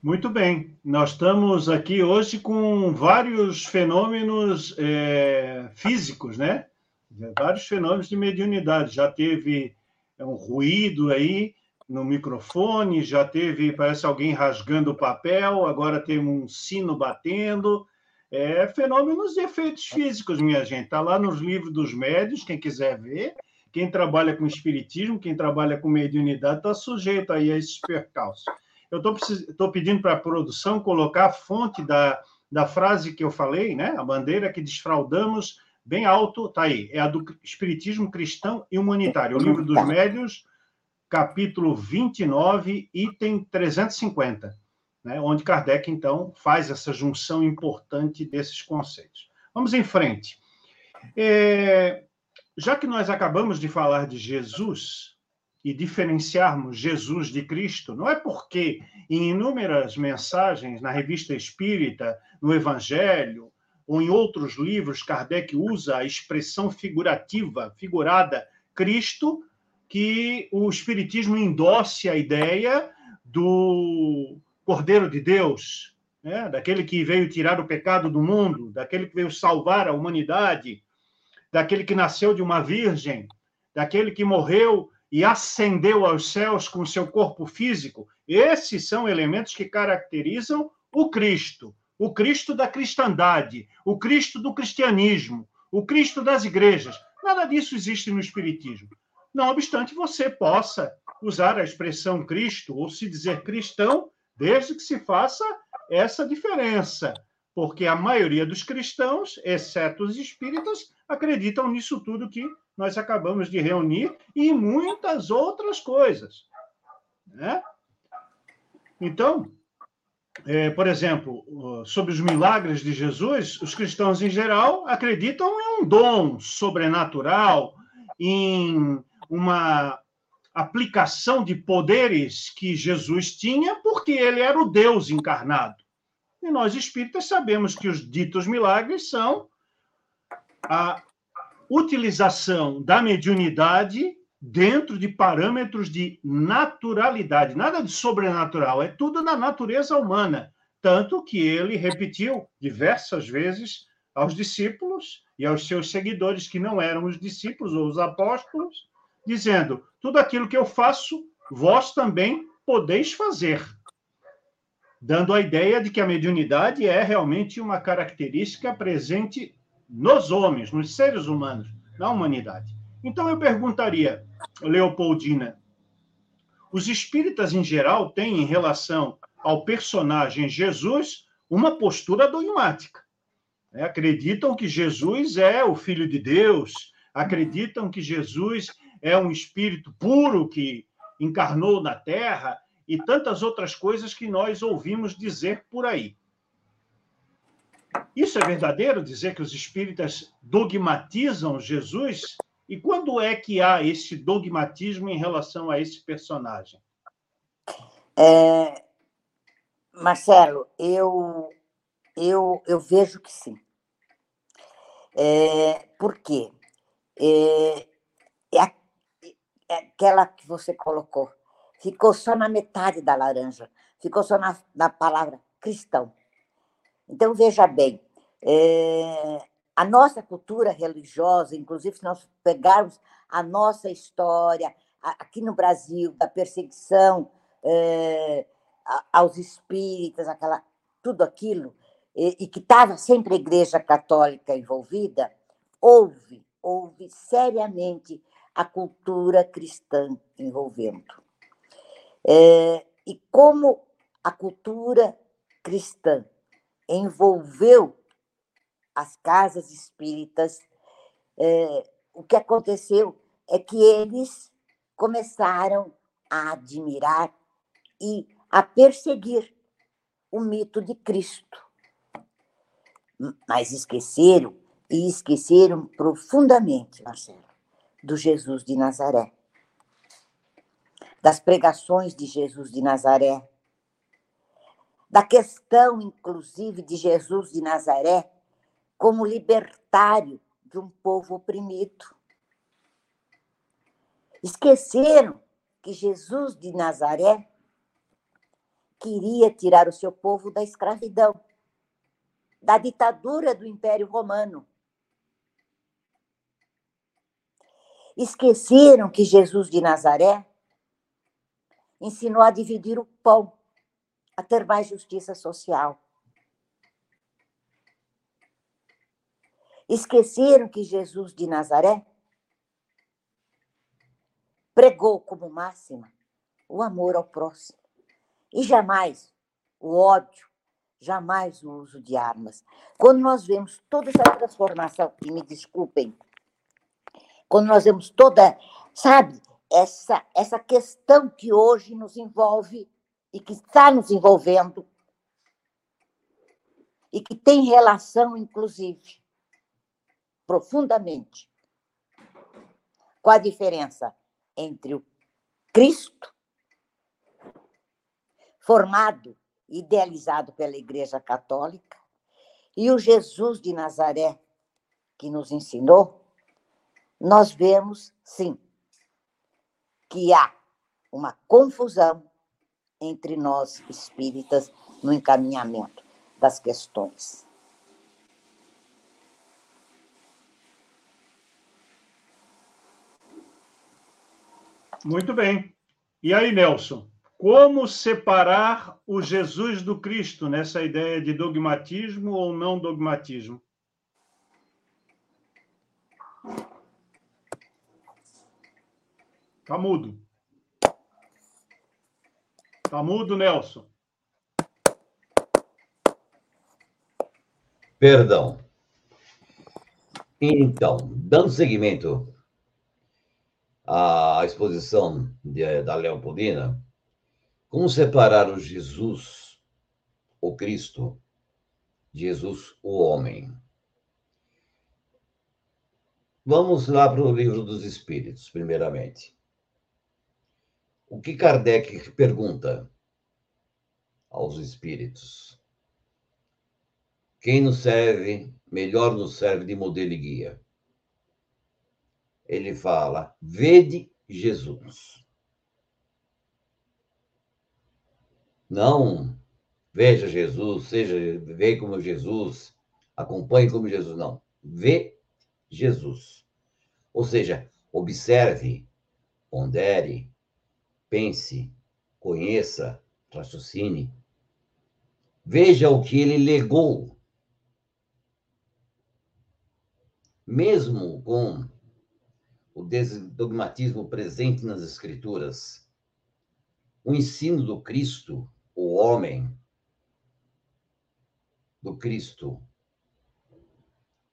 Muito bem, nós estamos aqui hoje com vários fenômenos é, físicos, né? Vários fenômenos de mediunidade. Já teve é, um ruído aí no microfone, já teve, parece alguém rasgando o papel, agora tem um sino batendo. É, fenômenos de efeitos físicos, minha gente. Está lá nos livros dos médios, quem quiser ver. Quem trabalha com espiritismo, quem trabalha com mediunidade, está sujeito aí a esses percalços. Eu estou pedindo para a produção colocar a fonte da, da frase que eu falei, né? A bandeira que desfraudamos bem alto, tá aí. É a do Espiritismo Cristão e Humanitário, o livro dos médios, capítulo 29, item 350, né? onde Kardec, então, faz essa junção importante desses conceitos. Vamos em frente. É, já que nós acabamos de falar de Jesus, e diferenciarmos Jesus de Cristo, não é porque em inúmeras mensagens na Revista Espírita, no Evangelho, ou em outros livros, Kardec usa a expressão figurativa, figurada, Cristo, que o Espiritismo endosse a ideia do Cordeiro de Deus, né? daquele que veio tirar o pecado do mundo, daquele que veio salvar a humanidade, daquele que nasceu de uma virgem, daquele que morreu e ascendeu aos céus com seu corpo físico, esses são elementos que caracterizam o Cristo, o Cristo da cristandade, o Cristo do cristianismo, o Cristo das igrejas. Nada disso existe no Espiritismo. Não obstante, você possa usar a expressão Cristo ou se dizer cristão, desde que se faça essa diferença, porque a maioria dos cristãos, exceto os espíritas, acreditam nisso tudo que nós acabamos de reunir e muitas outras coisas. Né? Então, é, por exemplo, sobre os milagres de Jesus, os cristãos em geral acreditam em um dom sobrenatural, em uma aplicação de poderes que Jesus tinha, porque ele era o Deus encarnado. E nós espíritas sabemos que os ditos milagres são a utilização da mediunidade dentro de parâmetros de naturalidade, nada de sobrenatural, é tudo na natureza humana. Tanto que ele repetiu diversas vezes aos discípulos e aos seus seguidores, que não eram os discípulos ou os apóstolos, dizendo: Tudo aquilo que eu faço, vós também podeis fazer. Dando a ideia de que a mediunidade é realmente uma característica presente nos homens, nos seres humanos, na humanidade. Então eu perguntaria, Leopoldina, os espíritas em geral têm em relação ao personagem Jesus uma postura dogmática. É, acreditam que Jesus é o Filho de Deus, acreditam que Jesus é um espírito puro que encarnou na Terra e tantas outras coisas que nós ouvimos dizer por aí. Isso é verdadeiro dizer que os espíritas dogmatizam Jesus? E quando é que há esse dogmatismo em relação a esse personagem?
É, Marcelo, eu, eu, eu vejo que sim. É, por quê? É, é, é aquela que você colocou. Ficou só na metade da laranja. Ficou só na, na palavra cristão. Então, veja bem, é, a nossa cultura religiosa, inclusive se nós pegarmos a nossa história aqui no Brasil, da perseguição é, aos espíritas, aquela, tudo aquilo, e, e que estava sempre a Igreja Católica envolvida, houve, houve seriamente a cultura cristã envolvendo. É, e como a cultura cristã envolveu as casas espíritas, é, o que aconteceu é que eles começaram a admirar e a perseguir o mito de Cristo. Mas esqueceram, e esqueceram profundamente, Marcelo, do Jesus de Nazaré. Das pregações de Jesus de Nazaré, da questão, inclusive, de Jesus de Nazaré como libertário de um povo oprimido. Esqueceram que Jesus de Nazaré queria tirar o seu povo da escravidão, da ditadura do Império Romano. Esqueceram que Jesus de Nazaré ensinou a dividir o pão a ter mais justiça social. Esqueceram que Jesus de Nazaré pregou como máxima o amor ao próximo e jamais o ódio, jamais o uso de armas. Quando nós vemos toda essa transformação, e me desculpem, quando nós vemos toda, sabe, essa, essa questão que hoje nos envolve e que está nos envolvendo e que tem relação, inclusive, profundamente com a diferença entre o Cristo, formado, idealizado pela Igreja Católica, e o Jesus de Nazaré, que nos ensinou, nós vemos, sim, que há uma confusão entre nós espíritas no encaminhamento das questões.
Muito bem. E aí, Nelson? Como separar o Jesus do Cristo nessa ideia de dogmatismo ou não dogmatismo? Está mudo. Está mudo, Nelson.
Perdão. Então, dando seguimento à exposição de, da Leopoldina, como separar o Jesus, o Cristo, Jesus, o homem? Vamos lá para o livro dos Espíritos, primeiramente. O que Kardec pergunta aos espíritos? Quem nos serve, melhor nos serve de modelo e guia? Ele fala: vede Jesus. Não veja Jesus, seja, vê como Jesus, acompanhe como Jesus, não. Vê Jesus. Ou seja, observe, pondere, pense, conheça, raciocine. Veja o que ele legou. Mesmo com o desdogmatismo presente nas Escrituras, o ensino do Cristo, o homem, do Cristo,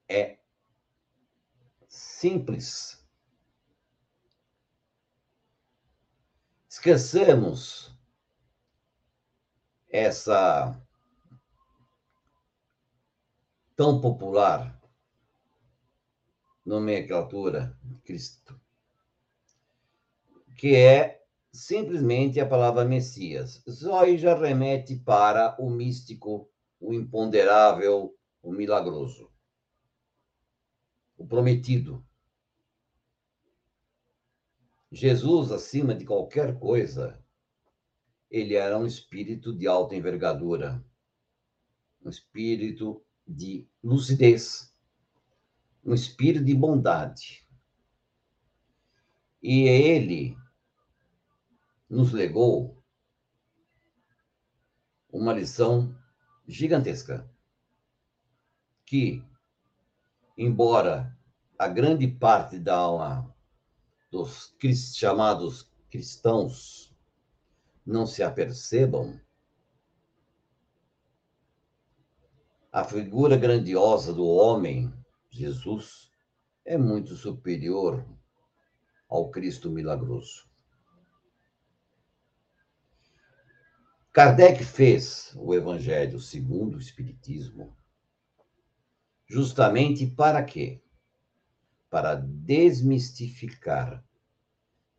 é simples. Esquecemos essa tão popular nomenclatura Cristo, que é simplesmente a palavra Messias. Aí já remete para o místico, o imponderável, o milagroso, o prometido. Jesus, acima de qualquer coisa, ele era um espírito de alta envergadura, um espírito de lucidez, um espírito de bondade. E ele nos legou uma lição gigantesca que, embora a grande parte da alma dos chamados cristãos não se apercebam, a figura grandiosa do homem, Jesus, é muito superior ao Cristo milagroso. Kardec fez o Evangelho segundo o Espiritismo justamente para quê? Para desmistificar,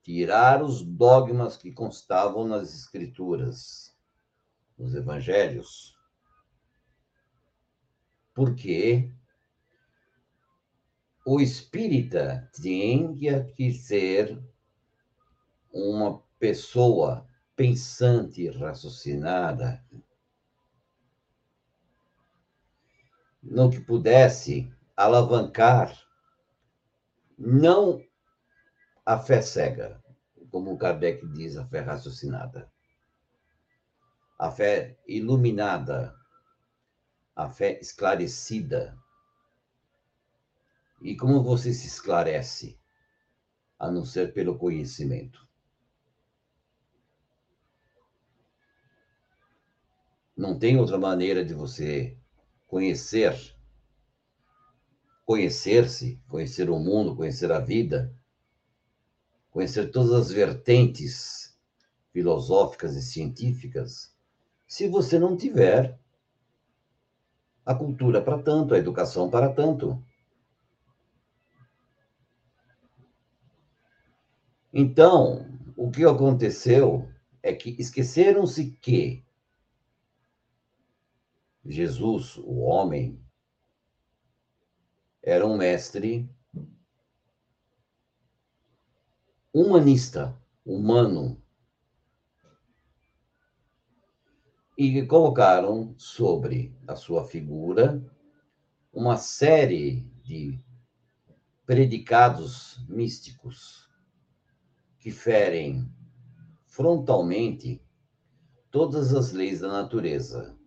tirar os dogmas que constavam nas Escrituras, nos Evangelhos. Porque o espírita tem que ser uma pessoa pensante, raciocinada, no que pudesse alavancar não a fé cega, como Kardec diz, a fé raciocinada. A fé iluminada, a fé esclarecida. E como você se esclarece, a não ser pelo conhecimento? Não tem outra maneira de você conhecer conhecer-se, conhecer o mundo, conhecer a vida, conhecer todas as vertentes filosóficas e científicas, se você não tiver a cultura para tanto, a educação para tanto. Então, o que aconteceu é que esqueceram-se que Jesus, o homem, era um mestre humanista, humano. E colocaram sobre a sua figura uma série de predicados místicos que ferem frontalmente todas as leis da natureza.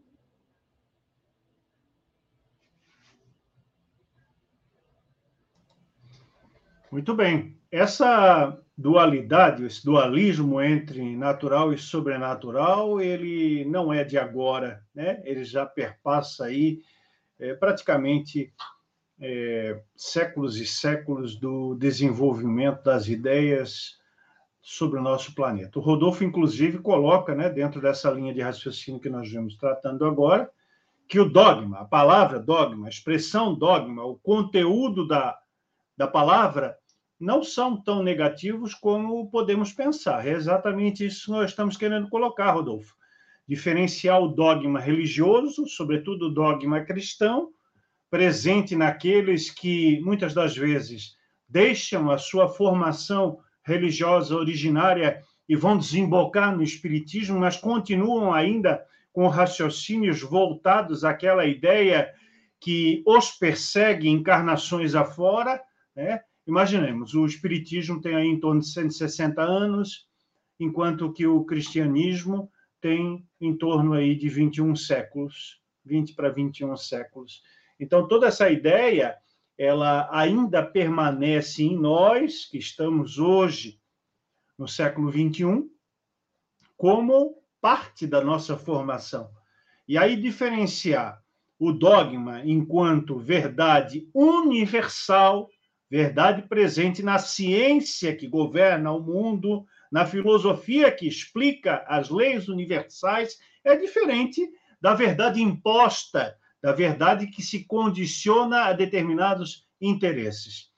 Muito bem. Essa dualidade, esse dualismo entre natural e sobrenatural, ele não é de agora, né? Ele já perpassa aí é, praticamente é, séculos e séculos do desenvolvimento das ideias sobre o nosso planeta. O Rodolfo, inclusive, coloca, né, dentro dessa linha de raciocínio que nós vemos tratando agora, que o dogma, a palavra dogma, a expressão dogma, o conteúdo da da palavra não são tão negativos como podemos pensar. É exatamente isso que nós estamos querendo colocar, Rodolfo. Diferenciar o dogma religioso, sobretudo o dogma cristão, presente naqueles que muitas das vezes deixam a sua formação religiosa originária e vão desembocar no espiritismo, mas continuam ainda com raciocínios voltados àquela ideia que os persegue encarnações afora, né? Imaginemos, o Espiritismo tem aí em torno de 160 anos, enquanto que o cristianismo tem em torno aí de 21 séculos, 20 para 21 séculos. Então, toda essa ideia, ela ainda permanece em nós, que estamos hoje no século 21, como parte da nossa formação. E aí diferenciar o dogma enquanto verdade universal verdade presente na ciência que governa o mundo, na filosofia que explica as leis universais, é diferente da verdade imposta, da verdade que se condiciona a determinados interesses.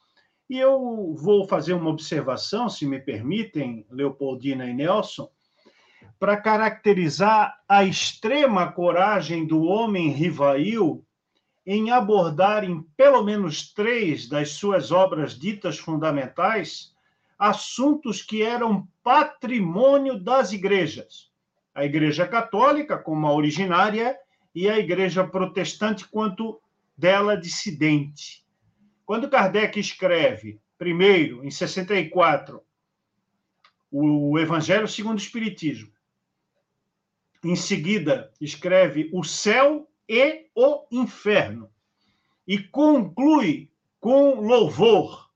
E eu vou fazer uma observação, se me permitem, Leopoldina e Nelson, para caracterizar a extrema coragem do homem rivail em abordar em pelo menos três das suas obras ditas fundamentais assuntos que eram patrimônio das igrejas. A Igreja Católica, como a originária, e a Igreja Protestante, quanto dela dissidente. Quando Kardec escreve, primeiro, em 64, o Evangelho segundo o Espiritismo, em seguida, escreve O Céu e o inferno. E conclui com louvor,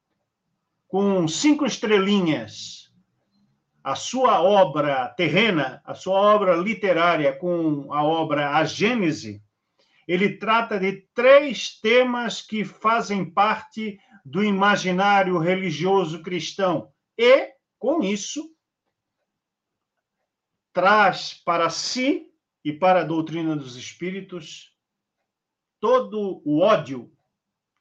com cinco estrelinhas, a sua obra terrena, a sua obra literária, com a obra A Gênese, ele trata de três temas que fazem parte do imaginário religioso cristão. E, com isso, traz para si e para a doutrina dos espíritos, todo o ódio,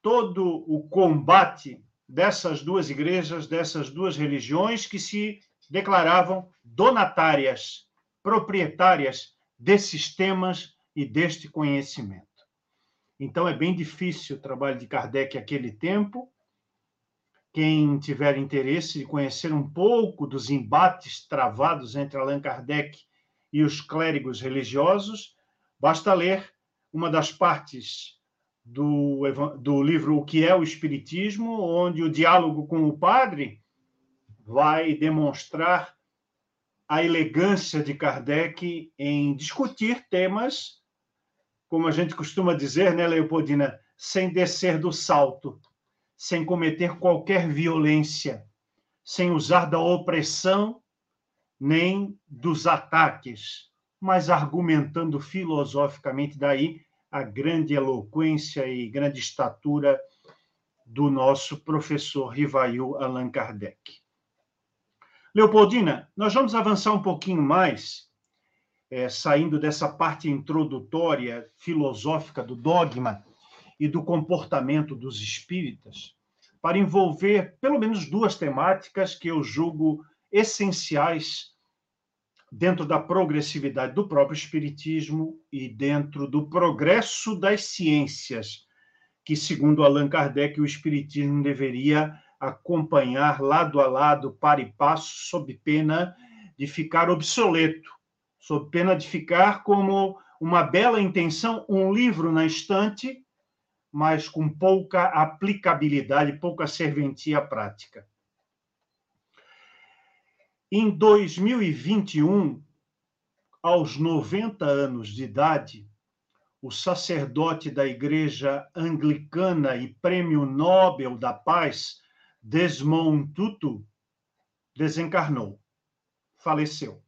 todo o combate dessas duas igrejas, dessas duas religiões que se declaravam donatárias, proprietárias desses temas e deste conhecimento. Então é bem difícil o trabalho de Kardec aquele tempo. Quem tiver interesse de conhecer um pouco dos embates travados entre Allan Kardec e os clérigos religiosos, basta ler uma das partes do, do livro O que é o Espiritismo, onde o diálogo com o padre vai demonstrar a elegância de Kardec em discutir temas, como a gente costuma dizer, né, Leopoldina, sem descer do salto, sem cometer qualquer violência, sem usar da opressão nem dos ataques, mas argumentando filosoficamente daí a grande eloquência e grande estatura do nosso professor Rivail Allan Kardec. Leopoldina, nós vamos avançar um pouquinho mais, é, saindo dessa parte introdutória filosófica do dogma e do comportamento dos espíritas, para envolver pelo menos duas temáticas que eu julgo essenciais dentro da progressividade do próprio Espiritismo e dentro do progresso das ciências, que, segundo Allan Kardec, o Espiritismo deveria acompanhar lado a lado, para e passo, sob pena de ficar obsoleto, sob pena de ficar como uma bela intenção, um livro na estante, mas com pouca aplicabilidade, pouca serventia prática. Em 2021, aos 90 anos de idade, o sacerdote da Igreja Anglicana e Prêmio Nobel da Paz, Desmond Tutu, desencarnou, faleceu,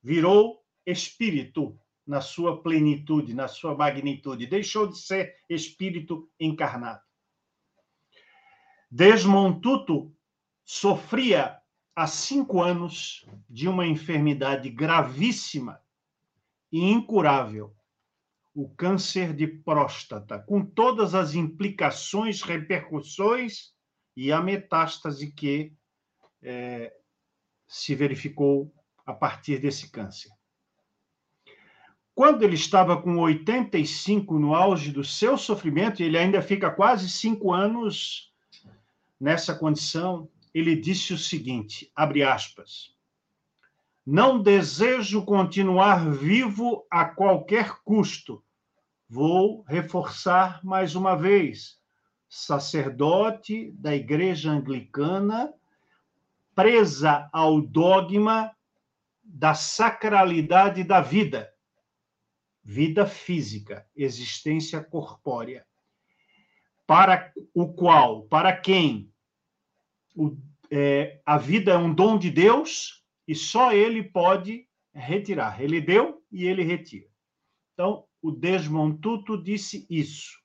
virou espírito na sua plenitude, na sua magnitude, deixou de ser espírito encarnado. Desmond Tutu sofria há cinco anos de uma enfermidade gravíssima e incurável, o câncer de próstata, com todas as implicações, repercussões e a metástase que é, se verificou a partir desse câncer. Quando ele estava com 85 no auge do seu sofrimento, ele ainda fica quase cinco anos nessa condição, ele disse o seguinte: abre aspas. Não desejo continuar vivo a qualquer custo. Vou reforçar mais uma vez. Sacerdote da Igreja Anglicana, presa ao dogma da sacralidade da vida, vida física, existência corpórea, para o qual, para quem o, é, a vida é um dom de Deus e só ele pode retirar. Ele deu e ele retira. Então, o Desmond Tutu disse isso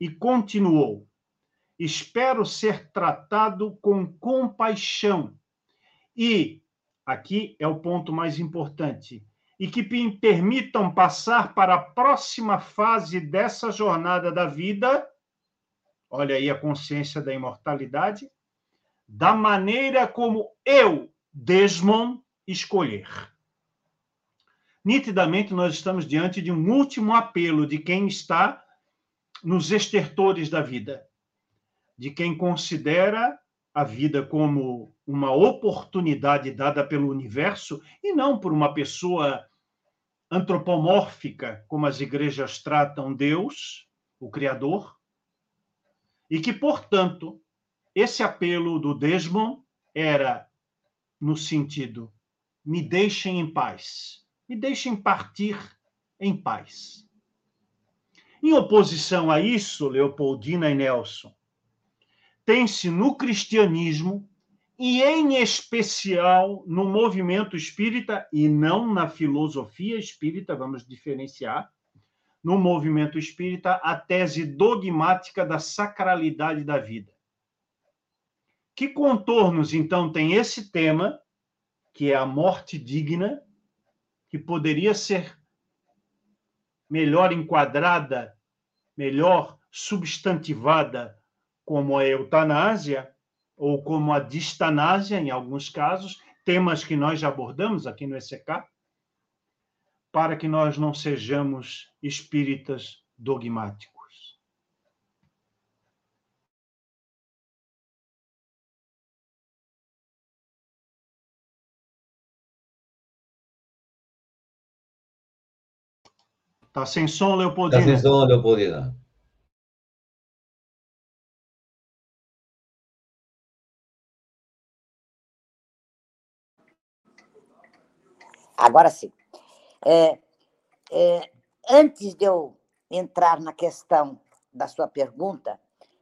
e continuou. Espero ser tratado com compaixão e, aqui é o ponto mais importante, e que me permitam passar para a próxima fase dessa jornada da vida. Olha aí a consciência da imortalidade, da maneira como eu, Desmond, escolher. Nitidamente, nós estamos diante de um último apelo de quem está nos estertores da vida, de quem considera a vida como uma oportunidade dada pelo universo e não por uma pessoa antropomórfica, como as igrejas tratam Deus, o Criador, e que, portanto, esse apelo do Desmond era no sentido: me deixem em paz, me deixem partir em paz. Em oposição a isso, Leopoldina e Nelson, tem-se no cristianismo, e em especial no movimento espírita, e não na filosofia espírita, vamos diferenciar, no movimento espírita, a tese dogmática da sacralidade da vida. Que contornos, então, tem esse tema, que é a morte digna, que poderia ser melhor enquadrada, melhor substantivada como a eutanásia ou como a distanásia, em alguns casos, temas que nós já abordamos aqui no ECK, para que nós não sejamos espíritas dogmáticos. Está sem som, Leopoldina?
Está sem som, Leopoldina.
Agora sim. É, é, antes de eu entrar na questão da sua pergunta,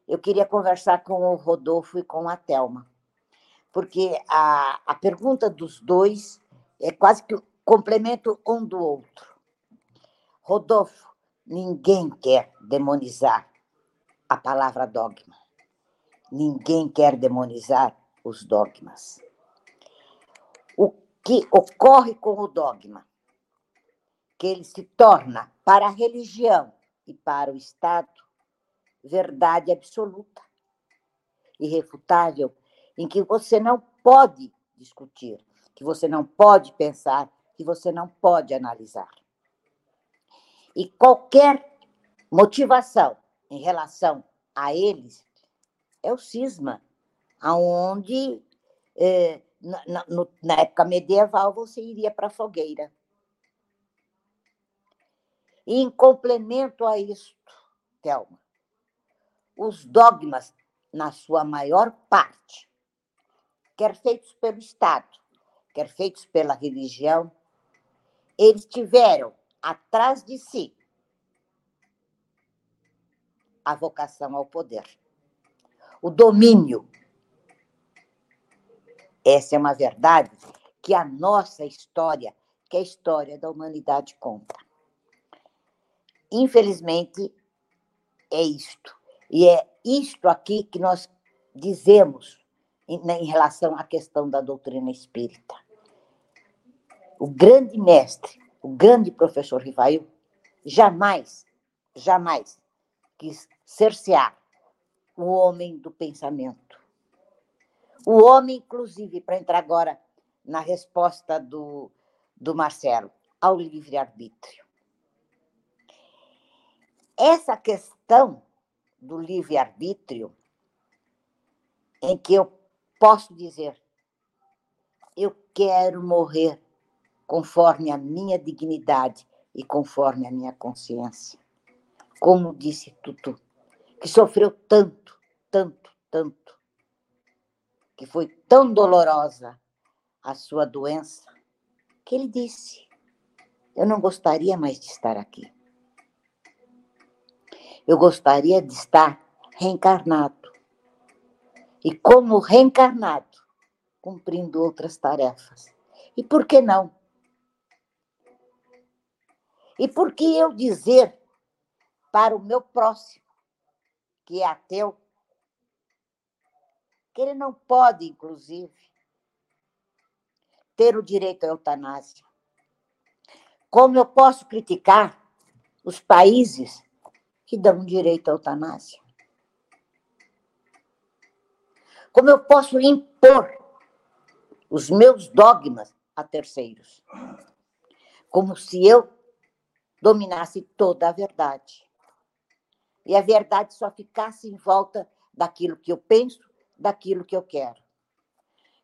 eu queria conversar com o Rodolfo e com a Thelma, porque a, a pergunta dos dois é quase que complemento um do outro. Rodolfo, ninguém quer demonizar a palavra dogma. Ninguém quer demonizar os dogmas. O que ocorre com o dogma? Que ele se torna, para a religião e para o Estado, verdade absoluta, irrefutável, em que você não pode discutir, que você não pode pensar, que você não pode analisar. E qualquer motivação em relação a eles é o cisma, aonde é, na, na época medieval você iria para a fogueira. E em complemento a isto, Thelma, os dogmas, na sua maior parte, quer feitos pelo Estado, quer feitos pela religião, eles tiveram atrás de si a vocação ao poder, o domínio. Essa é uma verdade que a nossa história, que a história da humanidade, conta. Infelizmente, é isto. E é isto aqui que nós dizemos em, em relação à questão da doutrina espírita. O grande mestre o grande professor Rivail, jamais, jamais quis cercear o homem do pensamento, O homem, inclusive, para entrar agora na resposta do, do Marcelo, ao livre-arbítrio. Essa questão do livre-arbítrio, em que eu posso dizer, eu quero morrer conforme a minha dignidade e conforme a minha consciência. Como disse Tutu, que sofreu tanto, tanto, tanto, que foi tão dolorosa a sua doença, que ele disse: Eu não gostaria mais de estar aqui. Eu gostaria de estar reencarnado. E como reencarnado, cumprindo outras tarefas. E por que não? E por que eu dizer para o meu próximo, que é ateu, que ele não pode, inclusive, ter o direito à eutanásia? Como eu posso criticar os países que dão direito à eutanásia? Como eu posso impor os meus dogmas a terceiros? Como se eu dominasse toda a verdade. E a verdade só ficasse em volta daquilo que eu penso, daquilo que eu quero.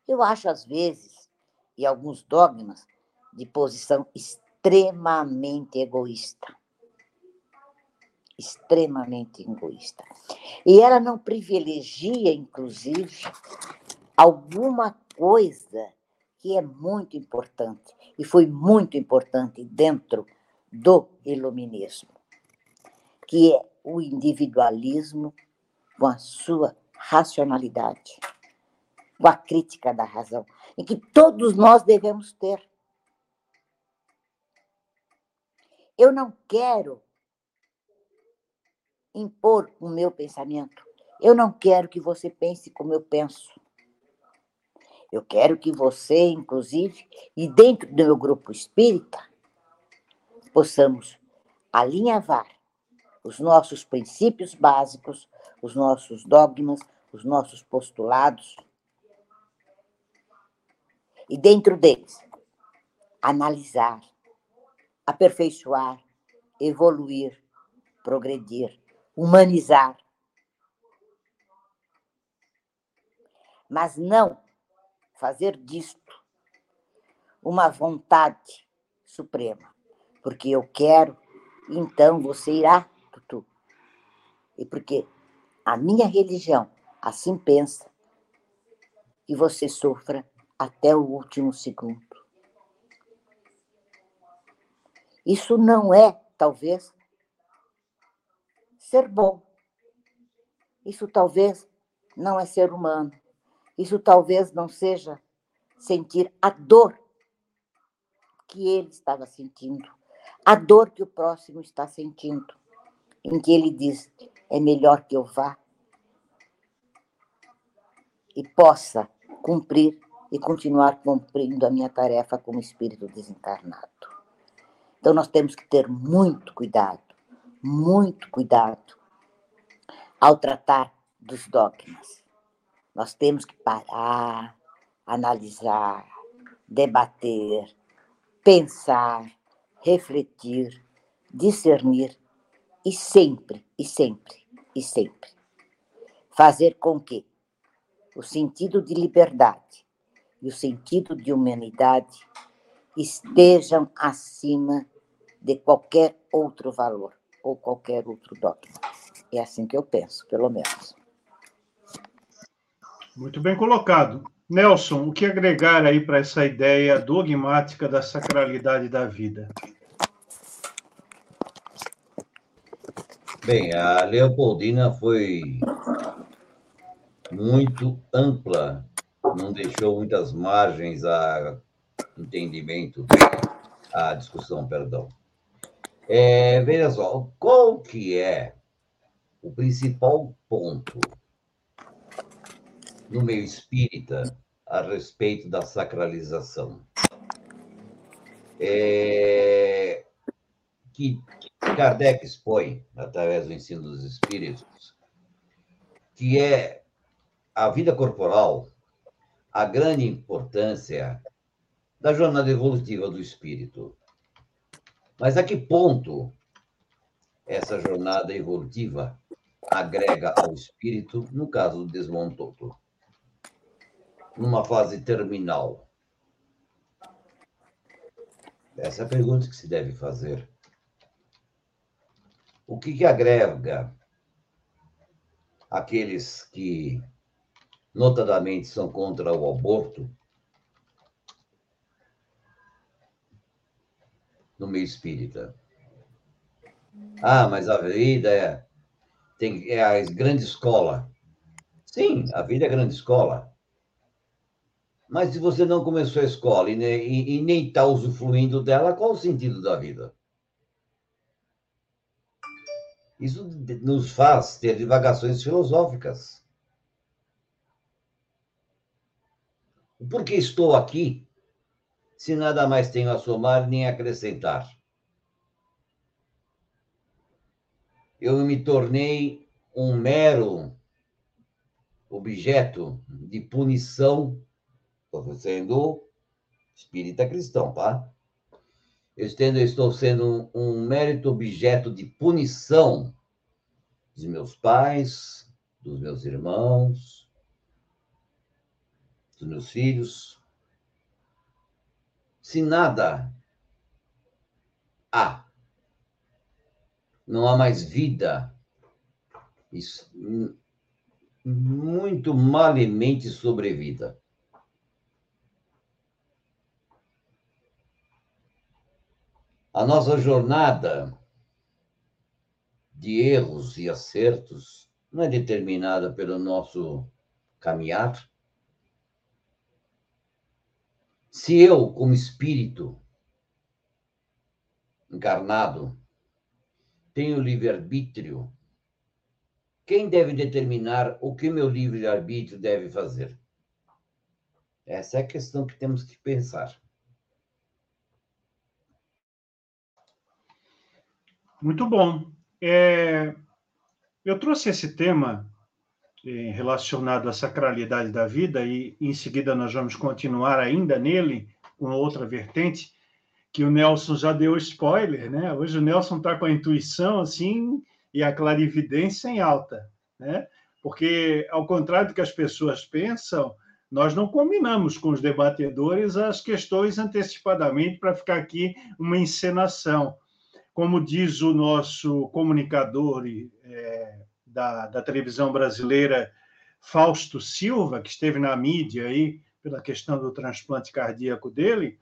Eu acho, às vezes, e alguns dogmas, de posição extremamente egoísta. Extremamente egoísta. E ela não privilegia, inclusive, alguma coisa que é muito importante, e foi muito importante dentro do iluminismo, que é o individualismo com a sua racionalidade, com a crítica da razão, em que todos nós devemos ter. Eu não quero impor o meu pensamento. Eu não quero que você pense como eu penso. Eu quero que você, inclusive, e dentro do meu grupo espírita, possamos alinhavar os nossos princípios básicos, os nossos dogmas, os nossos postulados, e dentro deles, analisar, aperfeiçoar, evoluir, progredir, humanizar. Mas não fazer disto uma vontade suprema porque eu quero, então você irá, Tutu. E porque a minha religião assim pensa, que você sofra até o último segundo. Isso não é, talvez, ser bom. Isso talvez não é ser humano. Isso talvez não seja sentir a dor que ele estava sentindo a dor que o próximo está sentindo, em que ele diz: é melhor que eu vá e possa cumprir e continuar cumprindo a minha tarefa como espírito desencarnado. Então, nós temos que ter muito cuidado, muito cuidado ao tratar dos dogmas. Nós temos que parar, analisar, debater, pensar refletir, discernir e sempre, e sempre, e sempre fazer com que o sentido de liberdade e o sentido de humanidade estejam acima de qualquer outro valor ou qualquer outro dogma. É assim que eu penso, pelo menos.
Muito bem colocado. Nelson, o que agregar aí para essa ideia dogmática da sacralidade da vida?
Bem, a Leopoldina foi muito ampla, não deixou muitas margens a entendimento, a discussão, perdão. É, veja só, qual que é o principal ponto no meio espírita a respeito da sacralização. É, que Kardec expõe, através do ensino dos espíritos, que é a vida corporal a grande importância da jornada evolutiva do espírito. Mas a que ponto essa jornada evolutiva agrega ao espírito, no caso do desmontoto? Numa fase terminal. Essa é a pergunta que se deve fazer. O que, que agrega aqueles que, notadamente, são contra o aborto no meio espírita? Ah, mas a vida é, tem, é a grande escola. Sim, a vida é a grande escola. Mas se você não começou a escola e, e, nem está usufruindo dela, qual o sentido da vida? Isso nos faz ter divagações filosóficas. Por que estou aqui se nada mais tenho a somar nem a acrescentar? Eu me tornei um mero objeto de punição Estou sendo espírita cristão, tá? Eu estou sendo um, um mérito objeto de punição dos meus pais, dos meus irmãos, dos meus filhos. Se nada há, não há mais vida, isso, muito malamente sobrevida. A nossa jornada de erros e acertos não é determinada pelo nosso caminhar. Se eu, como espírito encarnado, tenho livre-arbítrio, quem deve determinar o que meu livre-arbítrio deve fazer? Essa é a questão que temos que pensar.
Muito bom. É, eu trouxe esse tema é, relacionado à sacralidade da vida e em seguida nós vamos continuar ainda nele com outra vertente que o Nelson já deu spoiler, né? Hoje o Nelson está com a intuição assim e a clarividência em alta, né? Porque ao contrário do que as pessoas pensam, nós não combinamos com os debatedores as questões antecipadamente para ficar aqui uma encenação como diz o nosso comunicador é, da, da televisão brasileira, Fausto Silva, que esteve na mídia aí pela questão do transplante cardíaco dele,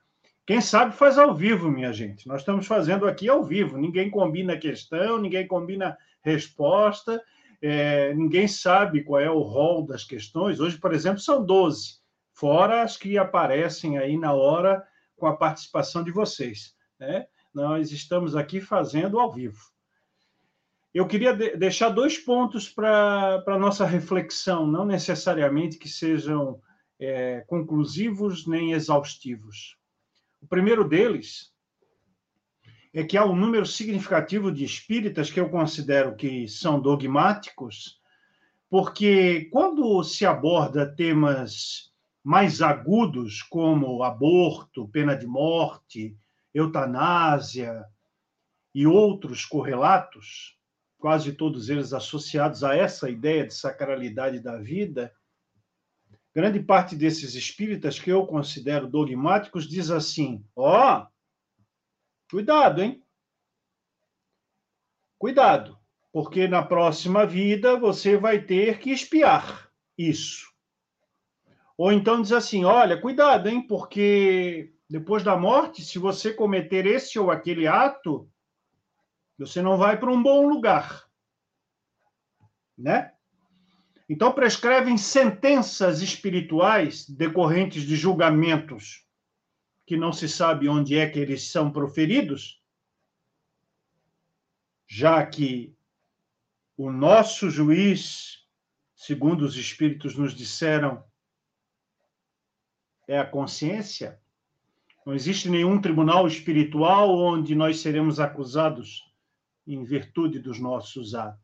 quem sabe faz ao vivo, minha gente. Nós estamos fazendo aqui ao vivo. Ninguém combina questão, ninguém combina resposta, é, ninguém sabe qual é o rol das questões. Hoje, por exemplo, são 12, fora as que aparecem aí na hora com a participação de vocês. Né? Nós estamos aqui fazendo ao vivo. Eu queria de deixar dois pontos para a nossa reflexão, não necessariamente que sejam é, conclusivos nem exaustivos. O primeiro deles é que há um número significativo de espíritas que eu considero que são dogmáticos, porque quando se aborda temas mais agudos, como aborto, pena de morte, eutanásia e outros correlatos, quase todos eles associados a essa ideia de sacralidade da vida, grande parte desses espíritas que eu considero dogmáticos diz assim: ó, oh, cuidado, hein? Cuidado, porque na próxima vida você vai ter que espiar isso. Ou então diz assim: olha, cuidado, hein? Porque depois da morte, se você cometer esse ou aquele ato, você não vai para um bom lugar. Né? Então, prescrevem sentenças espirituais decorrentes de julgamentos que não se sabe onde é que eles são proferidos, já que o nosso juiz, segundo os espíritos nos disseram, é a consciência, não existe nenhum tribunal espiritual onde nós seremos acusados em virtude dos nossos atos.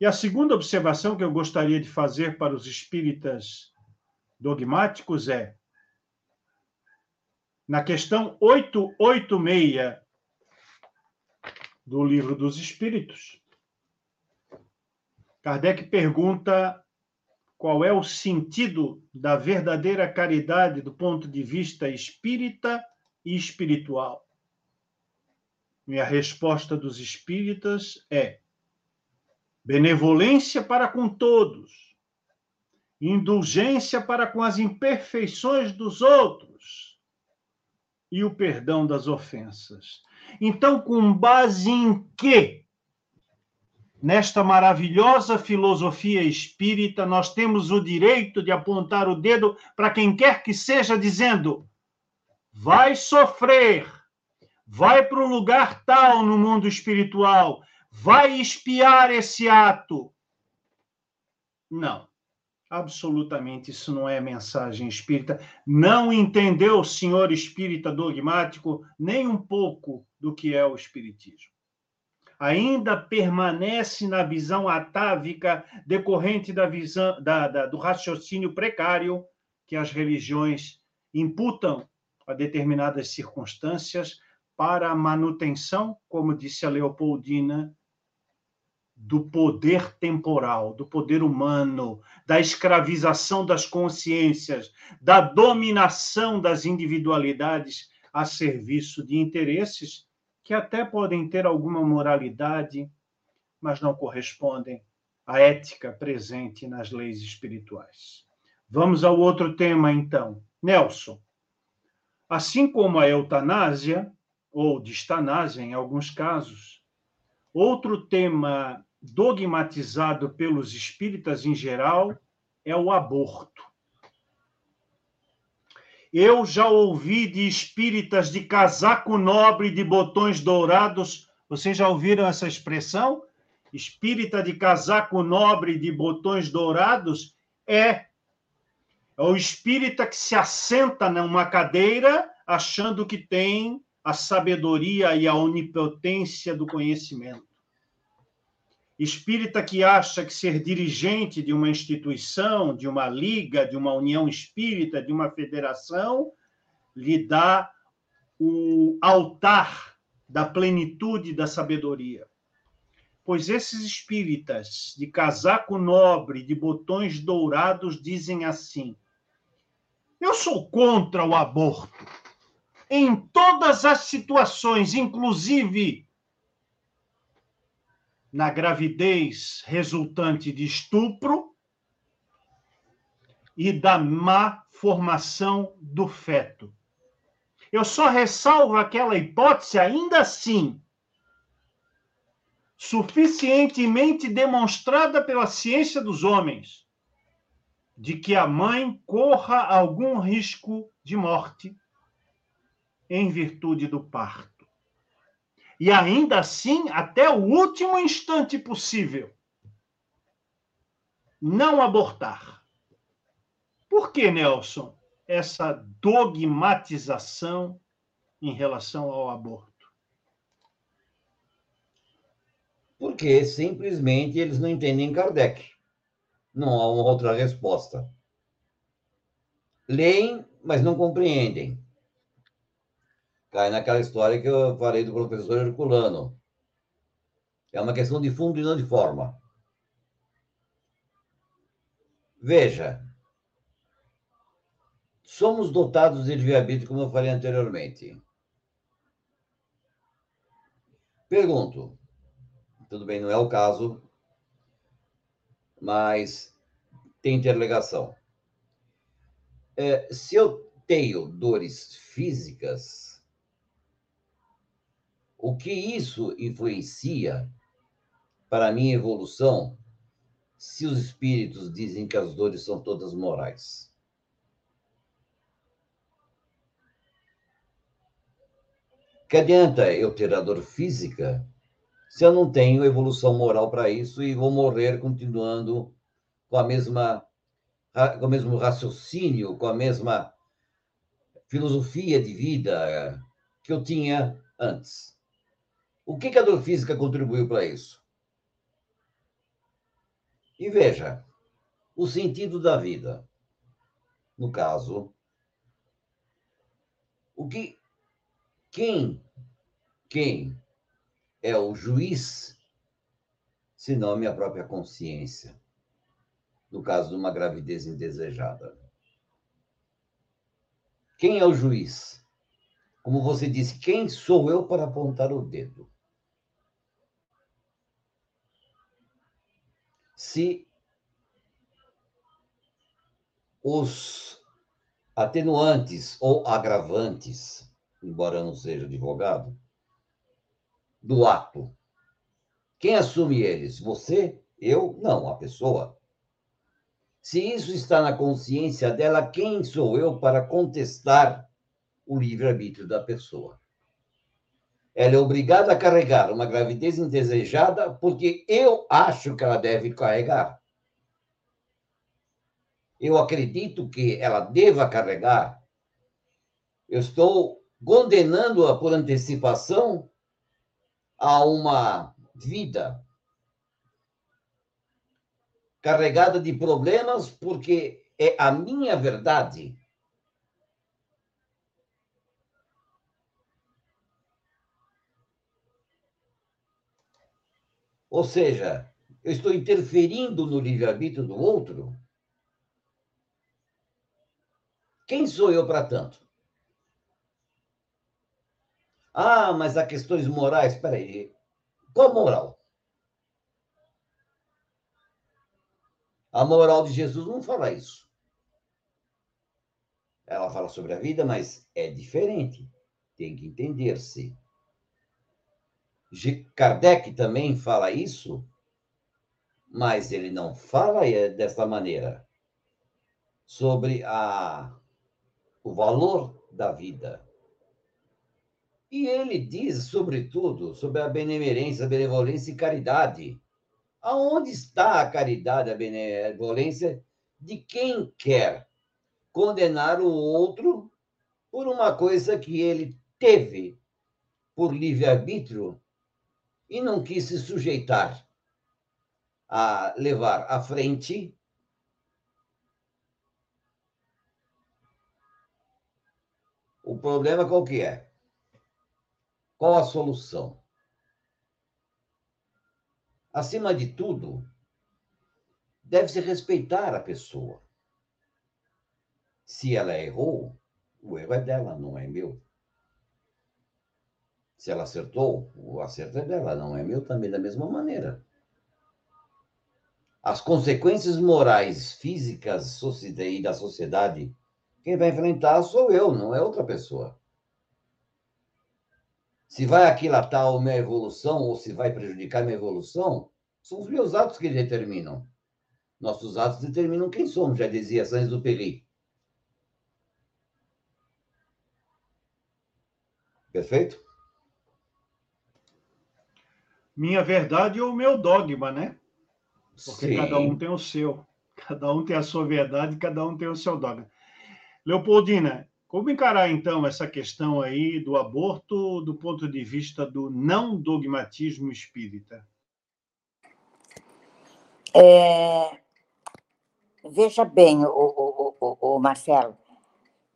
E a segunda observação que eu gostaria de fazer para os espíritas dogmáticos é na questão 886 do Livro dos Espíritos. Kardec pergunta qual é o sentido da verdadeira caridade do ponto de vista espírita e espiritual. E a resposta dos espíritas é benevolência para com todos, indulgência para com as imperfeições dos outros e o perdão das ofensas. Então, com base em quê? Nesta maravilhosa filosofia espírita, nós temos o direito de apontar o dedo para quem quer que seja, dizendo: vai sofrer, vai para o lugar tal no mundo espiritual, vai espiar esse ato. Não, absolutamente isso não é mensagem espírita. Não entendeu o senhor espírita dogmático nem um pouco do que é o espiritismo. Ainda permanece na visão atávica decorrente da visão da, da, do raciocínio precário que as religiões imputam a determinadas circunstâncias para a manutenção, como disse a Leopoldina, do poder temporal, do poder humano, da escravização das consciências, da dominação das individualidades a serviço de interesses que até podem ter alguma moralidade, mas não correspondem à ética presente nas leis espirituais. Vamos ao outro tema, então. Nelson, assim como a eutanásia, ou distanásia em alguns casos, outro tema dogmatizado pelos espíritas em geral é o aborto. Eu já ouvi de espíritas de casaco nobre de botões dourados. Vocês já ouviram essa expressão? Espírita de casaco nobre de botões dourados é, é o espírita que se assenta numa cadeira achando que tem a sabedoria e a onipotência do conhecimento espírita que acha que ser dirigente de uma instituição, de uma liga, de uma união espírita, de uma federação, lhe dá o altar da plenitude da sabedoria. Pois esses espíritas de casaco nobre, de botões dourados, dizem assim: Eu sou contra o aborto. Em todas as situações, inclusive na gravidez resultante de estupro e da má formação do feto. Eu só ressalvo aquela hipótese, ainda assim, suficientemente demonstrada pela ciência dos homens, de que a mãe corra algum risco de morte em virtude do parto e ainda assim até o último instante possível não abortar. Por que, Nelson, essa dogmatização em relação ao aborto?
Porque simplesmente eles não entendem Kardec. Não há uma outra resposta. Leem, mas não compreendem cai naquela história que eu falei do professor Herculano. É uma questão de fundo e não de forma. Veja, somos dotados de livre-arbítrio, como eu falei anteriormente. Pergunto, tudo bem, não é o caso, mas tem interligação. É, se eu tenho dores físicas, o que isso influencia para a minha evolução se os espíritos dizem que as dores são todas morais? Que adianta eu ter a dor física se eu não tenho evolução moral para isso e vou morrer continuando com a mesma com o mesmo raciocínio, com a mesma filosofia de vida que eu tinha antes. O que, a dor física contribuiu para isso? E veja, o sentido da vida. no caso, o que quem quem é o juiz se não minha própria consciência, no caso de uma gravidez indesejada. Quem é o juiz? Como você disse, quem sou eu para apontar o dedo? Se os atenuantes ou agravantes, embora eu não seja advogado, do ato, quem assume eles? Você? Eu? Não, a pessoa. Se isso está na consciência dela, quem sou eu para contestar o livre-arbítrio da pessoa? Ela é obrigada a carregar uma gravidez indesejada porque eu acho que ela deve carregar. Eu acredito que ela deva carregar. Eu estou condenando-a por antecipação a uma vida carregada de problemas porque é a minha verdade. Ou seja, eu estou interferindo no livre-arbítrio do outro. Quem sou eu para tanto? Ah, mas há questões morais. Espera aí. Qual moral? A moral de Jesus não fala isso. Ela fala sobre a vida, mas é diferente. Tem que entender-se. Kardec também fala isso, mas ele não fala dessa maneira sobre a, o valor da vida. E ele diz, sobretudo, sobre a benemerência, a benevolência e caridade. Aonde está a caridade, a benevolência de quem quer condenar o outro por uma coisa que ele teve por livre-arbítrio e não quis se sujeitar a levar à frente o problema qual que é? Qual a solução? Acima de tudo, deve-se respeitar a pessoa. Se ela errou, o erro é dela, não é meu. Se ela acertou, o acerto é dela, não é meu também, da mesma maneira. As consequências morais, físicas e da sociedade, quem vai enfrentar sou eu, não é outra pessoa. Se vai aquilatar a minha evolução ou se vai prejudicar a minha evolução, são os meus atos que determinam. Nossos atos determinam quem somos, já dizia Sainz-Exupéry. Perfeito?
Minha verdade ou o meu dogma, né? Porque Sim. cada um tem o seu. Cada um tem a sua verdade, cada um tem o seu dogma. Leopoldina, como encarar, então, essa questão aí do aborto do ponto de vista do não dogmatismo espírita?
É... Veja bem, o, o, o, o, Marcelo,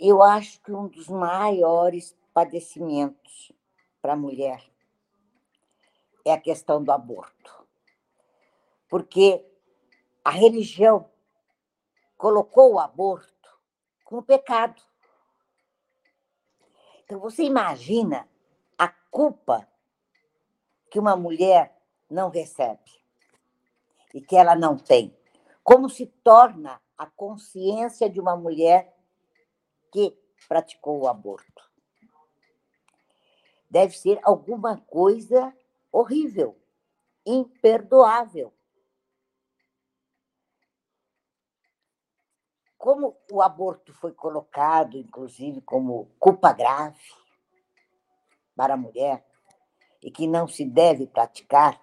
eu acho que um dos maiores padecimentos para a mulher é a questão do aborto. Porque a religião colocou o aborto como pecado. Então, você imagina a culpa que uma mulher não recebe e que ela não tem. Como se torna a consciência de uma mulher que praticou o aborto? Deve ser alguma coisa horrível, imperdoável. como o aborto foi colocado, inclusive, como culpa grave para a mulher e que não se deve praticar,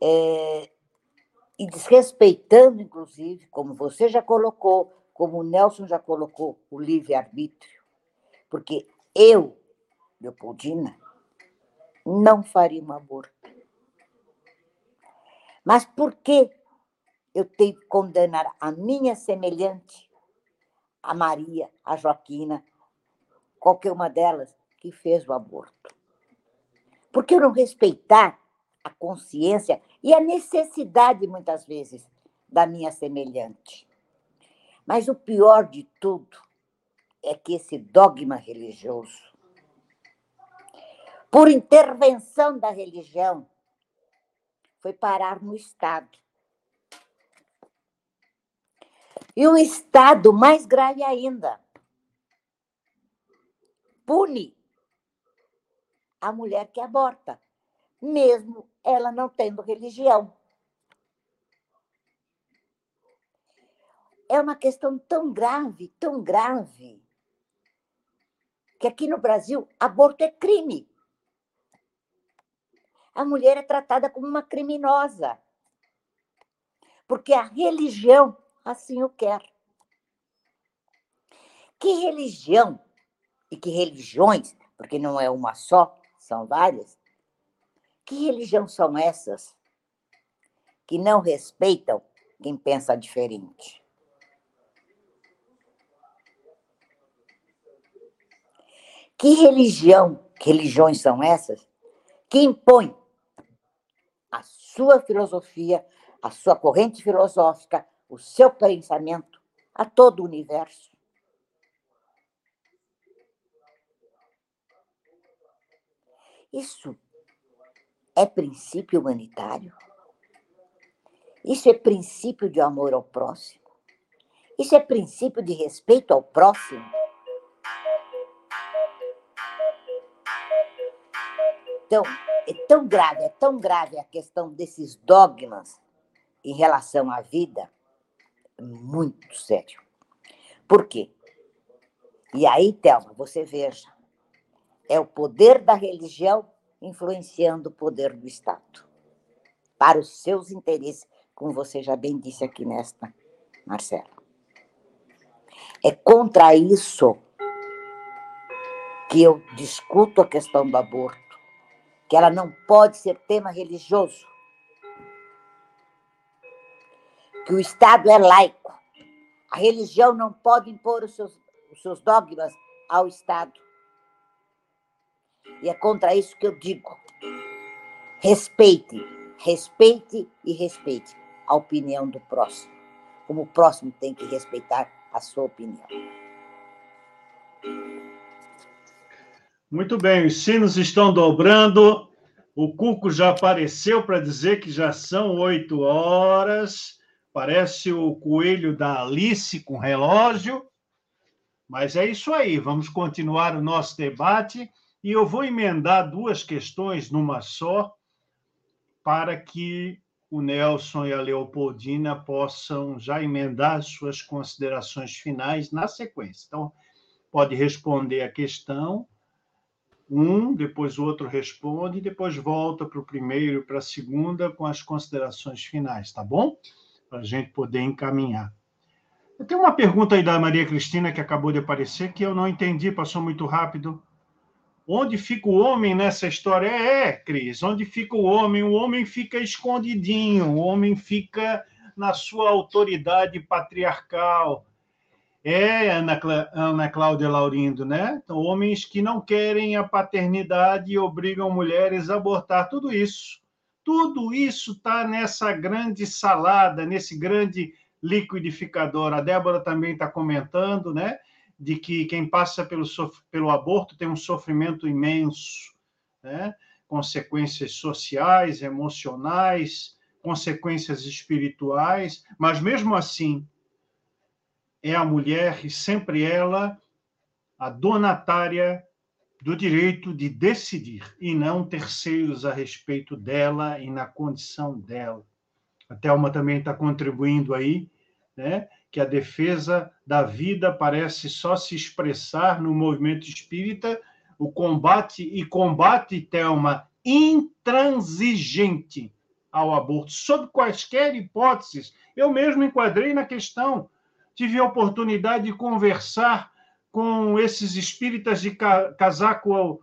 é, e desrespeitando, inclusive, como você já colocou, como o Nelson já colocou, o livre-arbítrio, porque eu, Leopoldina, não faria um aborto. Mas por que eu tenho que condenar a minha semelhante a Maria, a Joaquina, qualquer uma delas que fez o aborto. Por que não respeitar a consciência e a necessidade, muitas vezes, da minha semelhante? Mas o pior de tudo é que esse dogma religioso, por intervenção da religião, foi parar no Estado. E o Estado, mais grave ainda, pune a mulher que aborta, mesmo ela não tendo religião. É uma questão tão grave, tão grave, que aqui no Brasil aborto é crime. A mulher é tratada como uma criminosa, porque a religião assim o quer. Que religião e que religiões, porque não é uma só, são várias. Que religião são essas que não respeitam quem pensa diferente? Que religião, que religiões são essas que impõem a sua filosofia, a sua corrente filosófica, o seu pensamento a todo o universo? Isso é princípio humanitário? Isso é princípio de amor ao próximo? Isso é princípio de respeito ao próximo? Então, é tão grave, é tão grave a questão desses dogmas em relação à vida, muito sério. Por quê? E aí, Thelma, você veja, é o poder da religião influenciando o poder do Estado para os seus interesses, como você já bem disse aqui nesta, Marcela. É contra isso que eu discuto a questão do aborto, que ela não pode ser tema religioso, que o Estado é laico, a religião não pode impor os seus, os seus dogmas ao Estado. E é contra isso que eu digo. Respeite, respeite e respeite a opinião do próximo, como o próximo tem que respeitar a sua opinião.
Muito bem, os sinos estão dobrando. O Cuco já apareceu para dizer que já são oito horas. Parece o coelho da Alice com relógio. Mas é isso aí, vamos continuar o nosso debate. E eu vou emendar duas questões numa só, para que o Nelson e a Leopoldina possam já emendar suas considerações finais na sequência. Então, pode responder a questão, um, depois o outro responde, depois volta para o primeiro e para a segunda com as considerações finais, tá bom? Para a gente poder encaminhar. Tenho uma pergunta aí da Maria Cristina que acabou de aparecer que eu não entendi, passou muito rápido. Onde fica o homem nessa história? É, é, Cris, onde fica o homem? O homem fica escondidinho, o homem fica na sua autoridade patriarcal. É, Ana, Ana Cláudia Laurindo, né? Então, homens que não querem a paternidade e obrigam mulheres a abortar. Tudo isso. Tudo isso está nessa grande salada, nesse grande liquidificador. A Débora também está comentando, né? de que quem passa pelo, pelo aborto tem um sofrimento imenso, né? consequências sociais, emocionais, consequências espirituais, mas mesmo assim é a mulher e sempre ela a donatária do direito de decidir e não terceiros a respeito dela e na condição dela. A Thelma também está contribuindo aí, né? que a defesa da vida parece só se expressar no movimento espírita, o combate e combate, Thelma, intransigente ao aborto, sob quaisquer hipóteses. Eu mesmo enquadrei na questão, tive a oportunidade de conversar com esses espíritas de casaco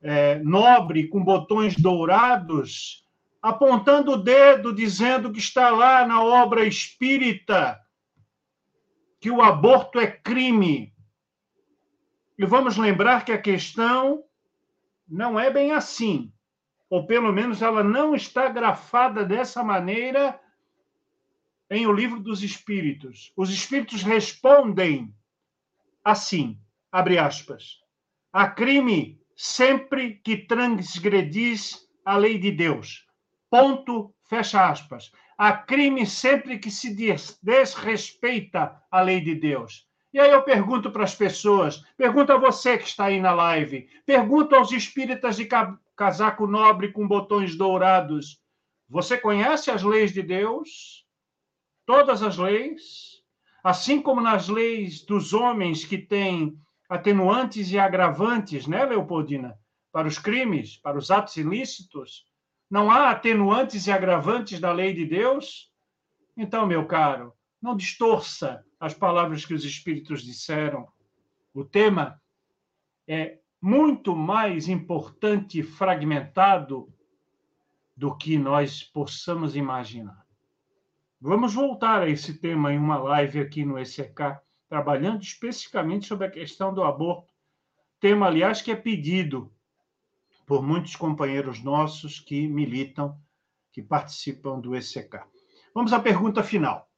é, nobre, com botões dourados, apontando o dedo, dizendo que está lá na obra espírita que o aborto é crime. E vamos lembrar que a questão não é bem assim, ou pelo menos ela não está grafada dessa maneira em O Livro dos Espíritos. Os espíritos respondem assim, abre aspas, a crime sempre que transgredis a lei de Deus. Ponto, fecha aspas. Há crime sempre que se desrespeita a lei de Deus. E aí eu pergunto para as pessoas, pergunto a você que está aí na live, pergunto aos espíritas de casaco nobre com botões dourados: você conhece as leis de Deus? Todas as leis? Assim como nas leis dos homens que têm atenuantes e agravantes, né, Leopoldina? Para os crimes, para os atos ilícitos, não há atenuantes e agravantes da lei de Deus? Então, meu caro, não distorça as palavras que os espíritos disseram. O tema é muito mais importante e fragmentado do que nós possamos imaginar. Vamos voltar a esse tema em uma live aqui no ECK, trabalhando especificamente sobre a questão do aborto. Tema, aliás, que é pedido por muitos companheiros nossos que militam, que participam do ECK. Vamos à pergunta final.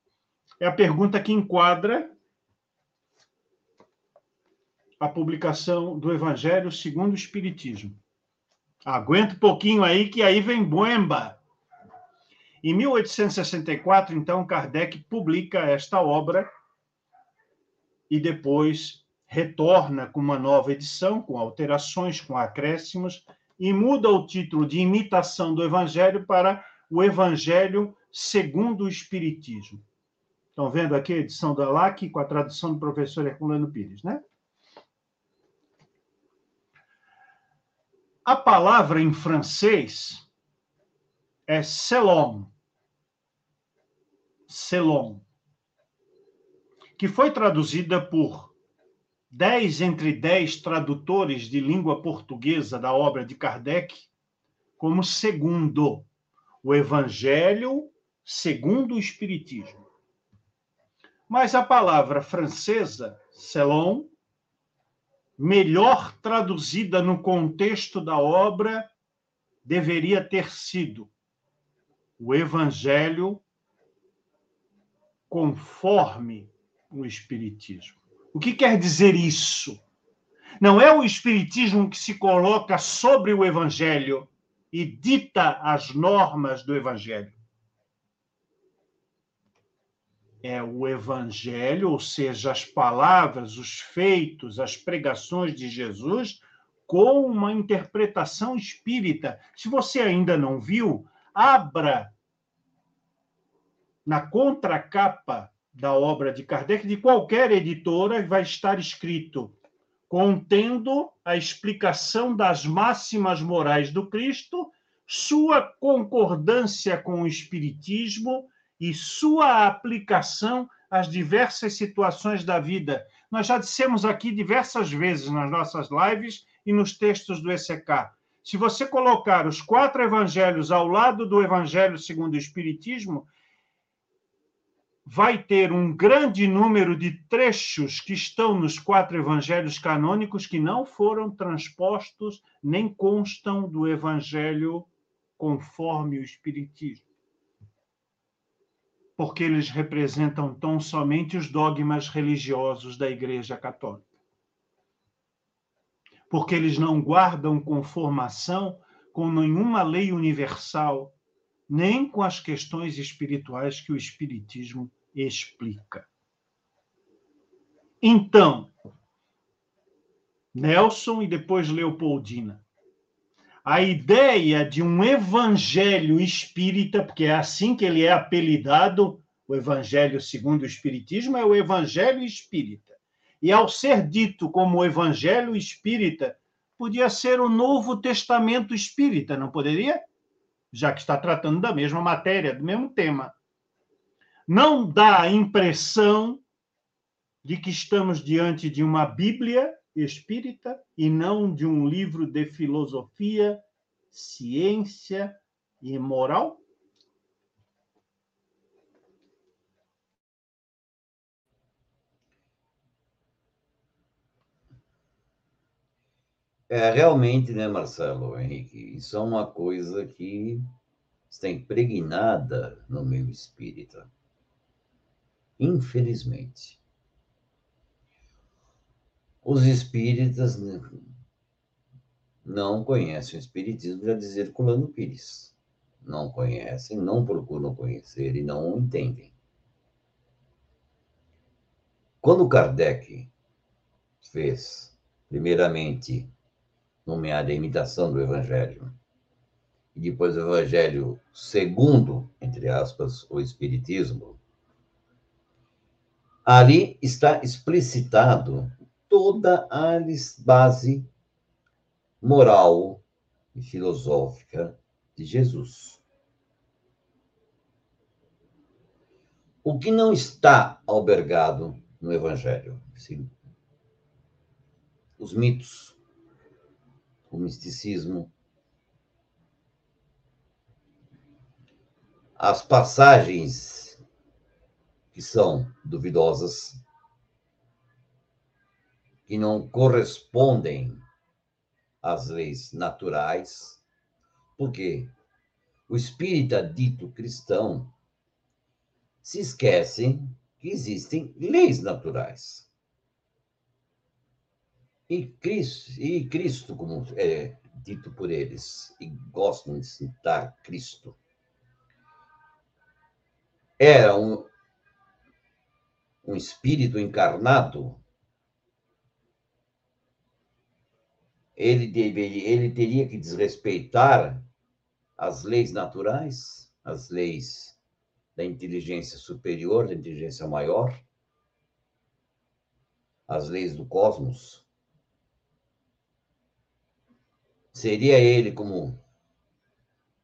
É a pergunta que enquadra a publicação do Evangelho segundo o Espiritismo. Aguenta um pouquinho aí, que aí vem boemba. Em 1864, então, Kardec publica esta obra e depois retorna com uma nova edição, com alterações, com acréscimos, e muda o título de Imitação do Evangelho para o Evangelho segundo o Espiritismo. Estão vendo aqui a edição da LAC com a tradução do professor Herculano Pires, né? A palavra em francês é selon. Selon que foi traduzida por dez entre dez tradutores de língua portuguesa da obra de Kardec como segundo o Evangelho segundo o Espiritismo. Mas a palavra francesa, selon, melhor traduzida no contexto da obra, deveria ter sido o Evangelho conforme o Espiritismo. O que quer dizer isso? Não é o Espiritismo que se coloca sobre o Evangelho e dita as normas do Evangelho. É o Evangelho, ou seja, as palavras, os feitos, as pregações de Jesus, com uma interpretação espírita. Se você ainda não viu, abra na contracapa da obra de Kardec, de qualquer editora, vai estar escrito contendo a explicação das máximas morais do Cristo, sua concordância com o Espiritismo e sua aplicação às diversas situações da vida. Nós já dissemos aqui diversas vezes nas nossas lives e nos textos do ECK. Se você colocar os quatro evangelhos ao lado do Evangelho segundo o Espiritismo, vai ter um grande número de trechos que estão nos quatro evangelhos canônicos que não foram transpostos nem constam do evangelho conforme o Espiritismo. Porque eles representam tão somente os dogmas religiosos da Igreja Católica. Porque eles não guardam conformação com nenhuma lei universal nem com as questões espirituais que o Espiritismo explica. Então, Nelson e depois Leopoldina. A ideia de um evangelho espírita, porque é assim que ele é apelidado, o evangelho segundo o espiritismo é o evangelho espírita. E ao ser dito como evangelho espírita, podia ser o Novo Testamento espírita, não poderia? já que está tratando da mesma matéria, do mesmo tema. Não dá a impressão de que estamos diante de uma Bíblia espírita e não de um livro de filosofia, ciência e moral?
É, realmente, né, Marcelo, Henrique, isso é uma coisa que está impregnada no meio espírita. Infelizmente. Os espíritas não conhecem o espiritismo, já dizer Colano Pires. Não conhecem, não procuram conhecer e não entendem. Quando Kardec fez, primeiramente, nomeada imitação do Evangelho, e depois o Evangelho segundo, entre aspas, o Espiritismo, ali está explicitado toda a base moral e filosófica de Jesus. O que não está albergado no Evangelho? Sim. Os mitos, o misticismo, as passagens que são duvidosas, que não correspondem às leis naturais, porque o espírita dito cristão se esquece que existem leis naturais. E Cristo, e Cristo como é dito por eles, e gostam de citar Cristo, era um, um espírito encarnado, ele, deveria, ele teria que desrespeitar as leis naturais, as leis da inteligência superior, da inteligência maior, as leis do cosmos. Seria ele, como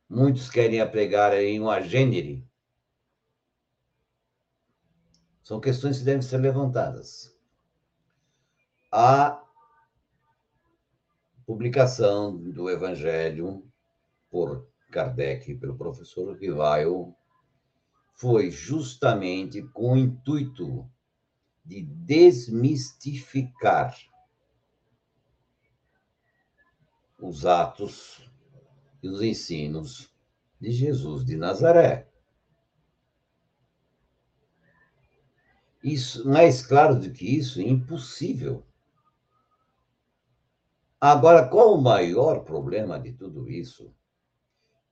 muitos querem apregar em um agênere, são questões que devem ser levantadas. A publicação do Evangelho por Kardec, pelo professor Rivail, foi justamente com o intuito de desmistificar os atos e os ensinos de Jesus de Nazaré. Isso, mais claro do que isso, é impossível. Agora, qual o maior problema de tudo isso?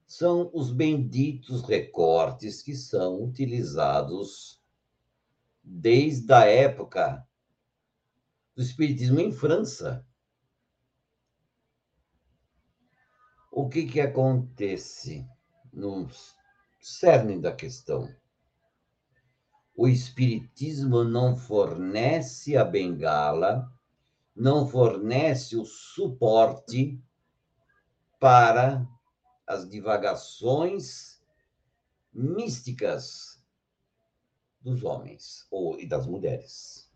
São os benditos recortes que são utilizados desde a época do Espiritismo em França. O que, que acontece no cerne da questão? o Espiritismo não fornece a bengala, não fornece o suporte para as divagações místicas dos homens ou e das mulheres.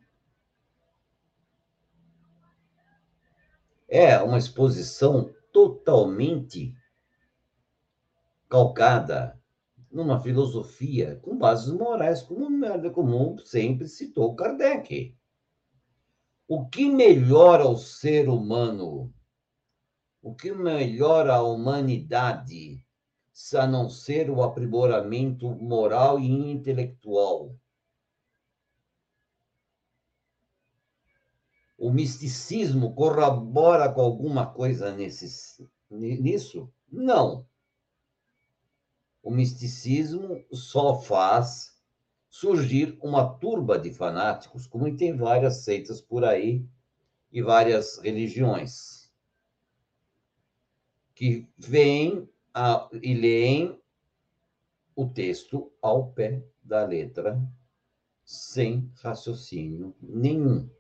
É uma exposição totalmente calcada numa filosofia com bases morais, como merda comum sempre citou Kardec. O que melhora o ser humano? O que melhora a humanidade, se a não ser o aprimoramento moral e intelectual? O misticismo corrobora com alguma coisa nesse, nisso? Não o misticismo só faz surgir uma turba de fanáticos, como tem várias seitas por aí e várias religiões, que vêm a, e leem o texto ao pé da letra, sem raciocínio nenhum.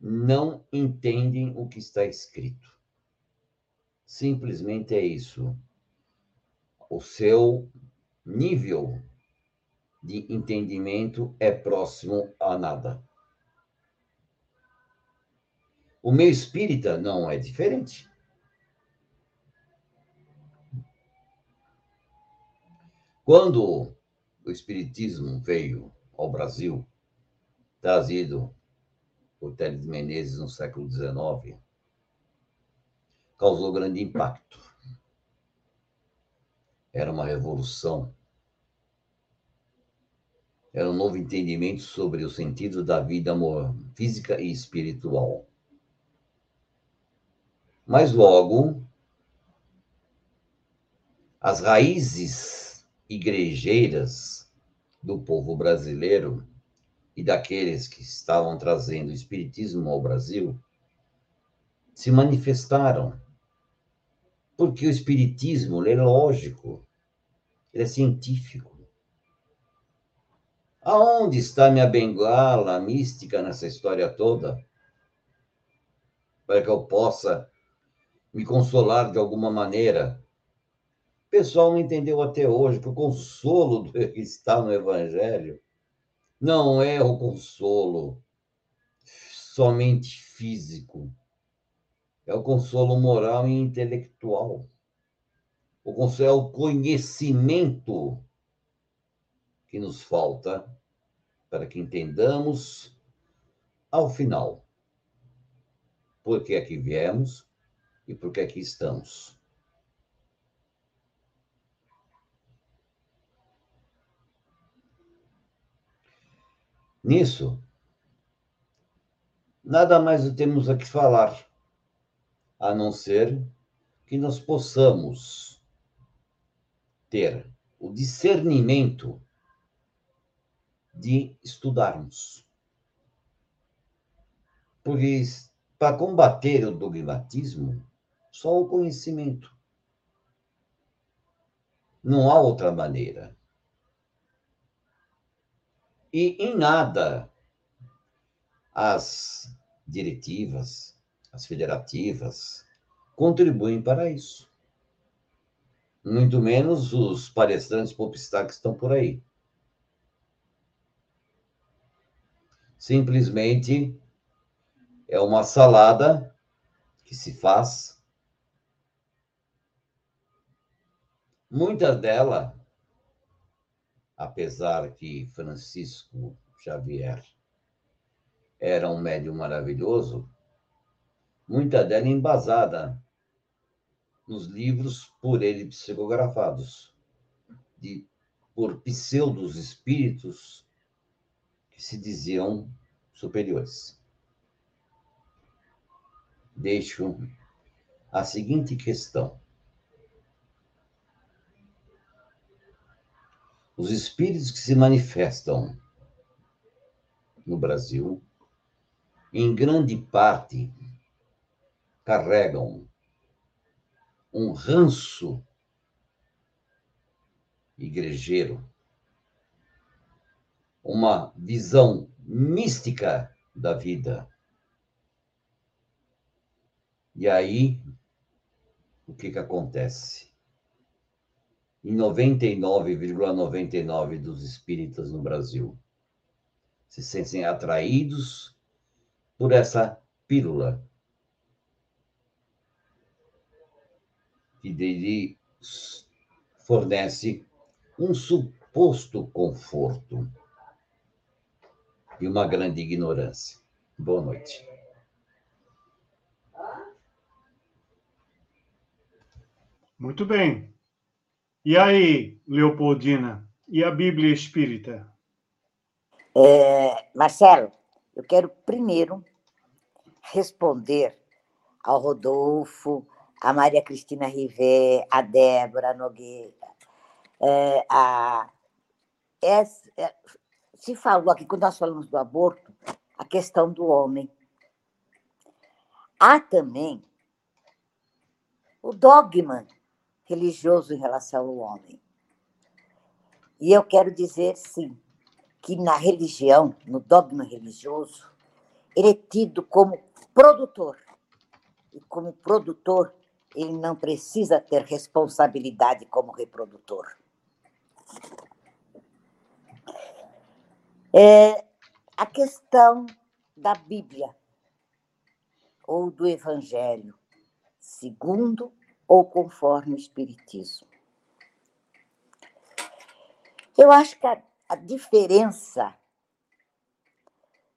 Não entendem o que está escrito. Simplesmente é isso o seu nível de entendimento é próximo a nada. O meio espírita não é diferente. Quando o espiritismo veio ao Brasil, trazido por Teles Menezes no século XIX, causou grande impacto. Era uma revolução. Era um novo entendimento sobre o sentido da vida física e espiritual. Mas logo, as raízes igrejeiras do povo brasileiro e daqueles que estavam trazendo o espiritismo ao Brasil se manifestaram. Porque o espiritismo é lógico, é científico. Aonde está minha bengala mística nessa história toda? Para que eu possa me consolar de alguma maneira. O pessoal não entendeu até hoje que o consolo está no Evangelho não é o consolo somente físico, é o consolo moral e intelectual. O consolo é o conhecimento que nos falta para que entendamos ao final por que aqui viemos e por que aqui estamos. Nisso, nada mais temos a que falar, a não ser que nós possamos ter o discernimento de estudarmos. Porque para combater o dogmatismo, só o conhecimento. Não há outra maneira. E em nada as diretivas, as federativas, contribuem para isso. Muito menos os palestrantes popstar que estão por aí. Simplesmente é uma salada que se faz Muitas delas, apesar que Francisco Xavier era um médium maravilhoso, muita dela embasada nos livros por ele psicografados, de, por pseudos espíritos que se diziam superiores. Deixo a seguinte questão. Os espíritos que se manifestam no Brasil, em grande parte, carregam um ranço igrejeiro, uma visão mística da vida. E aí, o que, que acontece? Em 99,99 ,99 dos espíritas no Brasil se sentem atraídos por essa pílula que lhe fornece um suposto conforto e uma grande ignorância. Boa noite.
Muito bem. E aí, Leopoldina, e a Bíblia Espírita?
É, Marcelo, eu quero primeiro responder ao Rodolfo, a Maria Cristina Rivet, a Débora Nogueira. É, a, é, se falou aqui, quando nós falamos do aborto, a questão do homem. Há também o dogma religioso em relação ao homem. E eu quero dizer, sim, que na religião, no dogma religioso, ele é tido como produtor. E como produtor, ele não precisa ter responsabilidade como reprodutor. É a questão da Bíblia ou do Evangelho, segundo ou conforme o Espiritismo. Eu acho que a, a diferença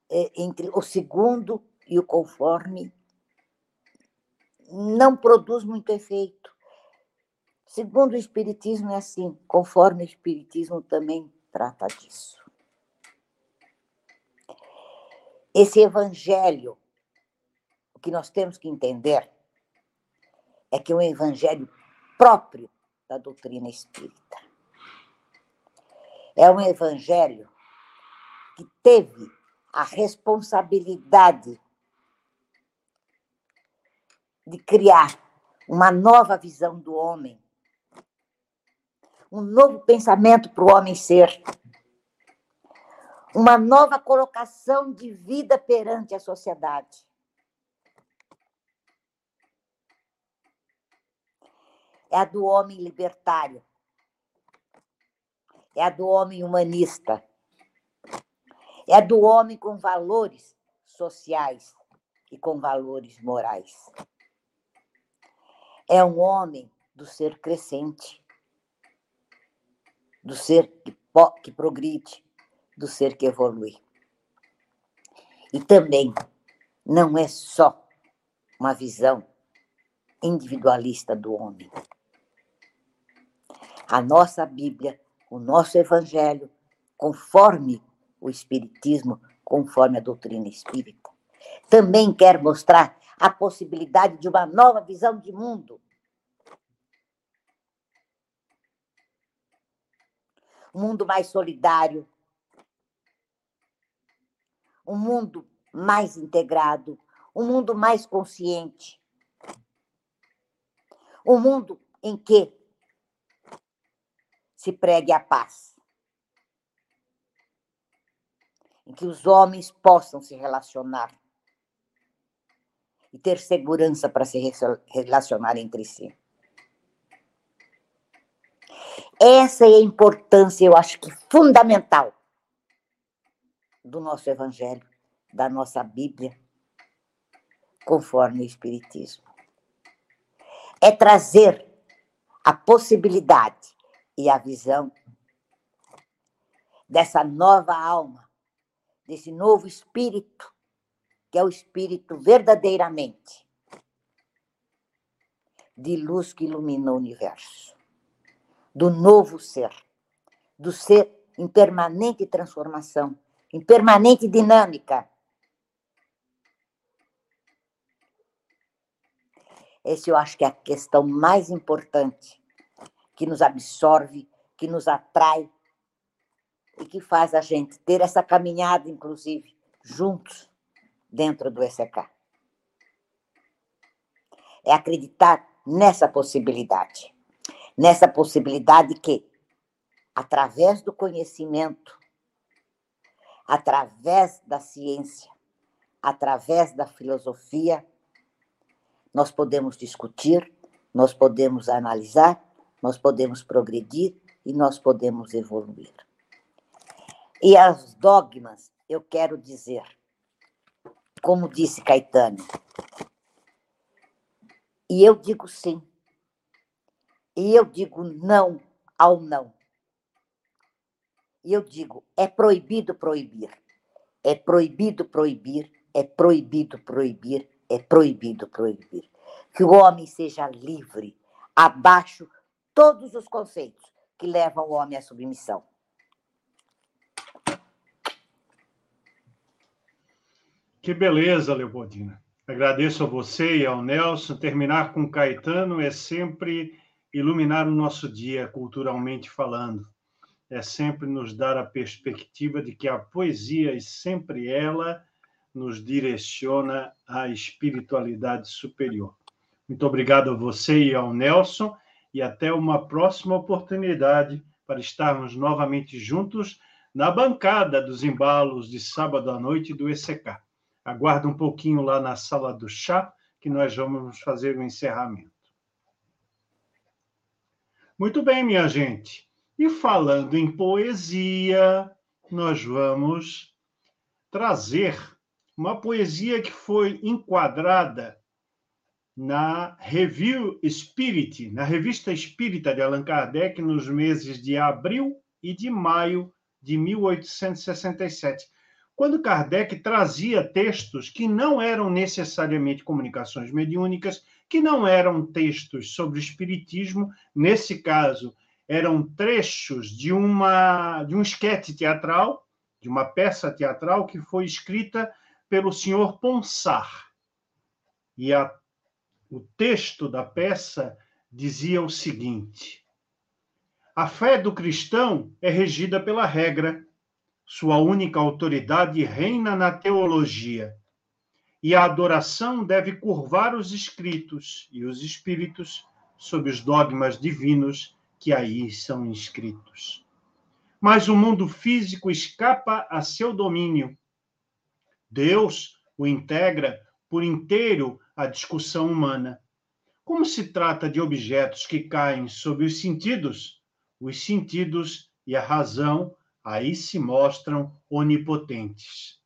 é, entre o segundo e o conforme não produz muito efeito. Segundo o Espiritismo é assim, conforme o Espiritismo também trata disso. Esse evangelho, o que nós temos que entender é que é um evangelho próprio da doutrina espírita. É um evangelho que teve a responsabilidade de criar uma nova visão do homem, um novo pensamento para o homem ser, uma nova colocação de vida perante a sociedade. É a do homem libertário, é a do homem humanista, é a do homem com valores sociais e com valores morais. É um homem do ser crescente, do ser que, que progride, do ser que evolui. E também não é só uma visão individualista do homem. A nossa Bíblia, o nosso Evangelho, conforme o Espiritismo, conforme a doutrina espírita, também quer mostrar a possibilidade de uma nova visão de mundo. Um mundo mais solidário, um mundo mais integrado, um mundo mais consciente, um mundo em que se pregue a paz, em que os homens possam se relacionar e ter segurança para se relacionar entre si. Essa é a importância, eu acho que fundamental do nosso Evangelho, da nossa Bíblia, conforme o Espiritismo. É trazer a possibilidade e a visão dessa nova alma, desse novo espírito, que é o espírito verdadeiramente de luz que ilumina o universo, do novo ser, do ser em permanente transformação em permanente dinâmica. Esse eu acho que é a questão mais importante, que nos absorve, que nos atrai e que faz a gente ter essa caminhada, inclusive, juntos, dentro do ECK. É acreditar nessa possibilidade. Nessa possibilidade que, através do conhecimento, através da ciência, através da filosofia, nós podemos discutir, nós podemos analisar, nós podemos progredir e nós podemos evoluir. E as dogmas, eu quero dizer, como disse Caetano, e eu digo sim, e eu digo não ao não. E eu digo: é proibido proibir. É proibido proibir, é proibido proibir, é proibido proibir. Que o homem seja livre, abaixo todos os conceitos que levam o homem à submissão.
Que beleza, Leopoldina. Agradeço a você e ao Nelson. Terminar com Caetano é sempre iluminar o nosso dia, culturalmente falando é sempre nos dar a perspectiva de que a poesia, e sempre ela, nos direciona à espiritualidade superior. Muito obrigado a você e ao Nelson, e até uma próxima oportunidade para estarmos novamente juntos na bancada dos embalos de sábado à noite do ECK. Aguarda um pouquinho lá na sala do chá, que nós vamos fazer o encerramento. Muito bem, minha gente. E falando em poesia, nós vamos trazer uma poesia que foi enquadrada na Review Spirit, na Revista Espírita de Allan Kardec, nos meses de abril e de maio de 1867, quando Kardec trazia textos que não eram necessariamente comunicações mediúnicas, que não eram textos sobre espiritismo, nesse caso, eram trechos de uma de um esquete teatral, de uma peça teatral que foi escrita pelo senhor Ponsar. E a, o texto da peça dizia o seguinte: A fé do cristão é regida pela regra sua única autoridade reina na teologia. E a adoração deve curvar os escritos e os espíritos sob os dogmas divinos que aí são inscritos. Mas o mundo físico escapa a seu domínio. Deus o integra por inteiro à discussão humana. Como se trata de objetos que caem sob os sentidos, os sentidos e a razão aí se mostram onipotentes.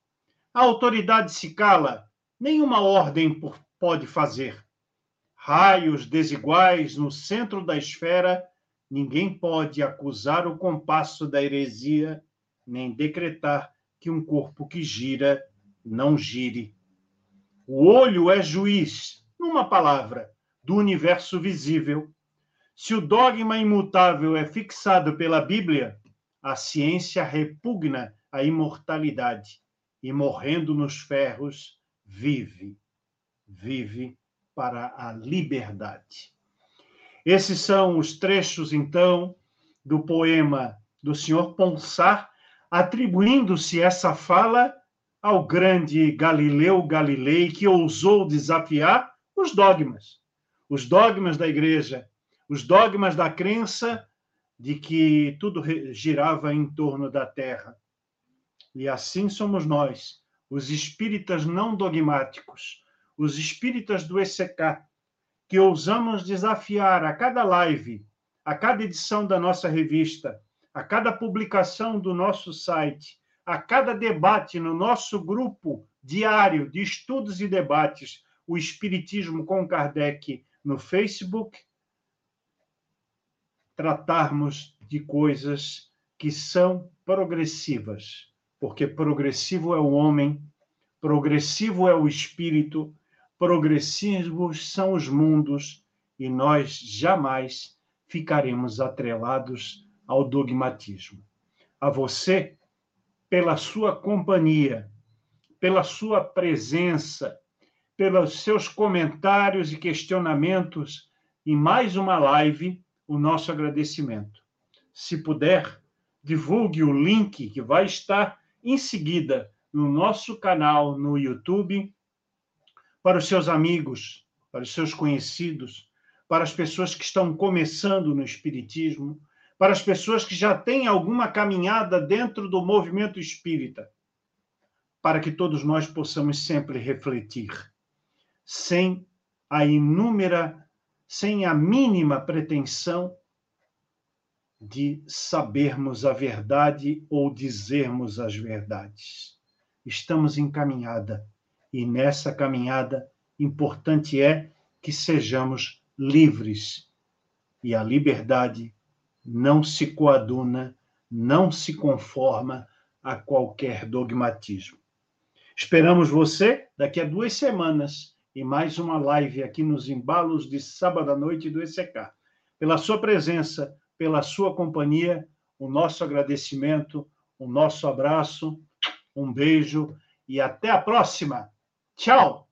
A autoridade se cala, nenhuma ordem pode fazer. Raios desiguais no centro da esfera, ninguém pode acusar o compasso da heresia, nem decretar que um corpo que gira não gire. O olho é juiz, numa palavra, do universo visível. Se o dogma imutável é fixado pela Bíblia, a ciência repugna a imortalidade e, morrendo nos ferros, vive, vive para a liberdade. Esses são os trechos, então, do poema do senhor Ponsar, atribuindo-se essa fala ao grande Galileu Galilei, que ousou desafiar os dogmas, os dogmas da igreja, os dogmas da crença de que tudo girava em torno da Terra. E assim somos nós, os espíritas não dogmáticos, os espíritas do ECK, que ousamos desafiar a cada live, a cada edição da nossa revista, a cada publicação do nosso site, a cada debate no nosso grupo diário de estudos e debates, o Espiritismo com Kardec no Facebook, tratarmos de coisas que são progressivas, porque progressivo é o homem, progressivo é o espírito, progressivos são os mundos e nós jamais ficaremos atrelados ao dogmatismo. A você, pela sua companhia, pela sua presença, pelos seus comentários e questionamentos em mais uma live o nosso agradecimento. Se puder, divulgue o link que vai estar em seguida no nosso canal no YouTube para os seus amigos, para os seus conhecidos, para as pessoas que estão começando no Espiritismo, para as pessoas que já têm alguma caminhada dentro do movimento espírita, para que todos nós possamos sempre refletir, sem a inúmera sem a mínima pretensão de sabermos a verdade ou dizermos as verdades. Estamos em caminhada e nessa caminhada importante é que sejamos livres e a liberdade não se coaduna, não se conforma a qualquer dogmatismo. Esperamos você daqui a duas semanas e mais uma live aqui nos embalos de sábado à noite do ECK. Pela sua presença, pela sua companhia, o nosso agradecimento, o nosso abraço, um beijo e até a próxima. Tchau!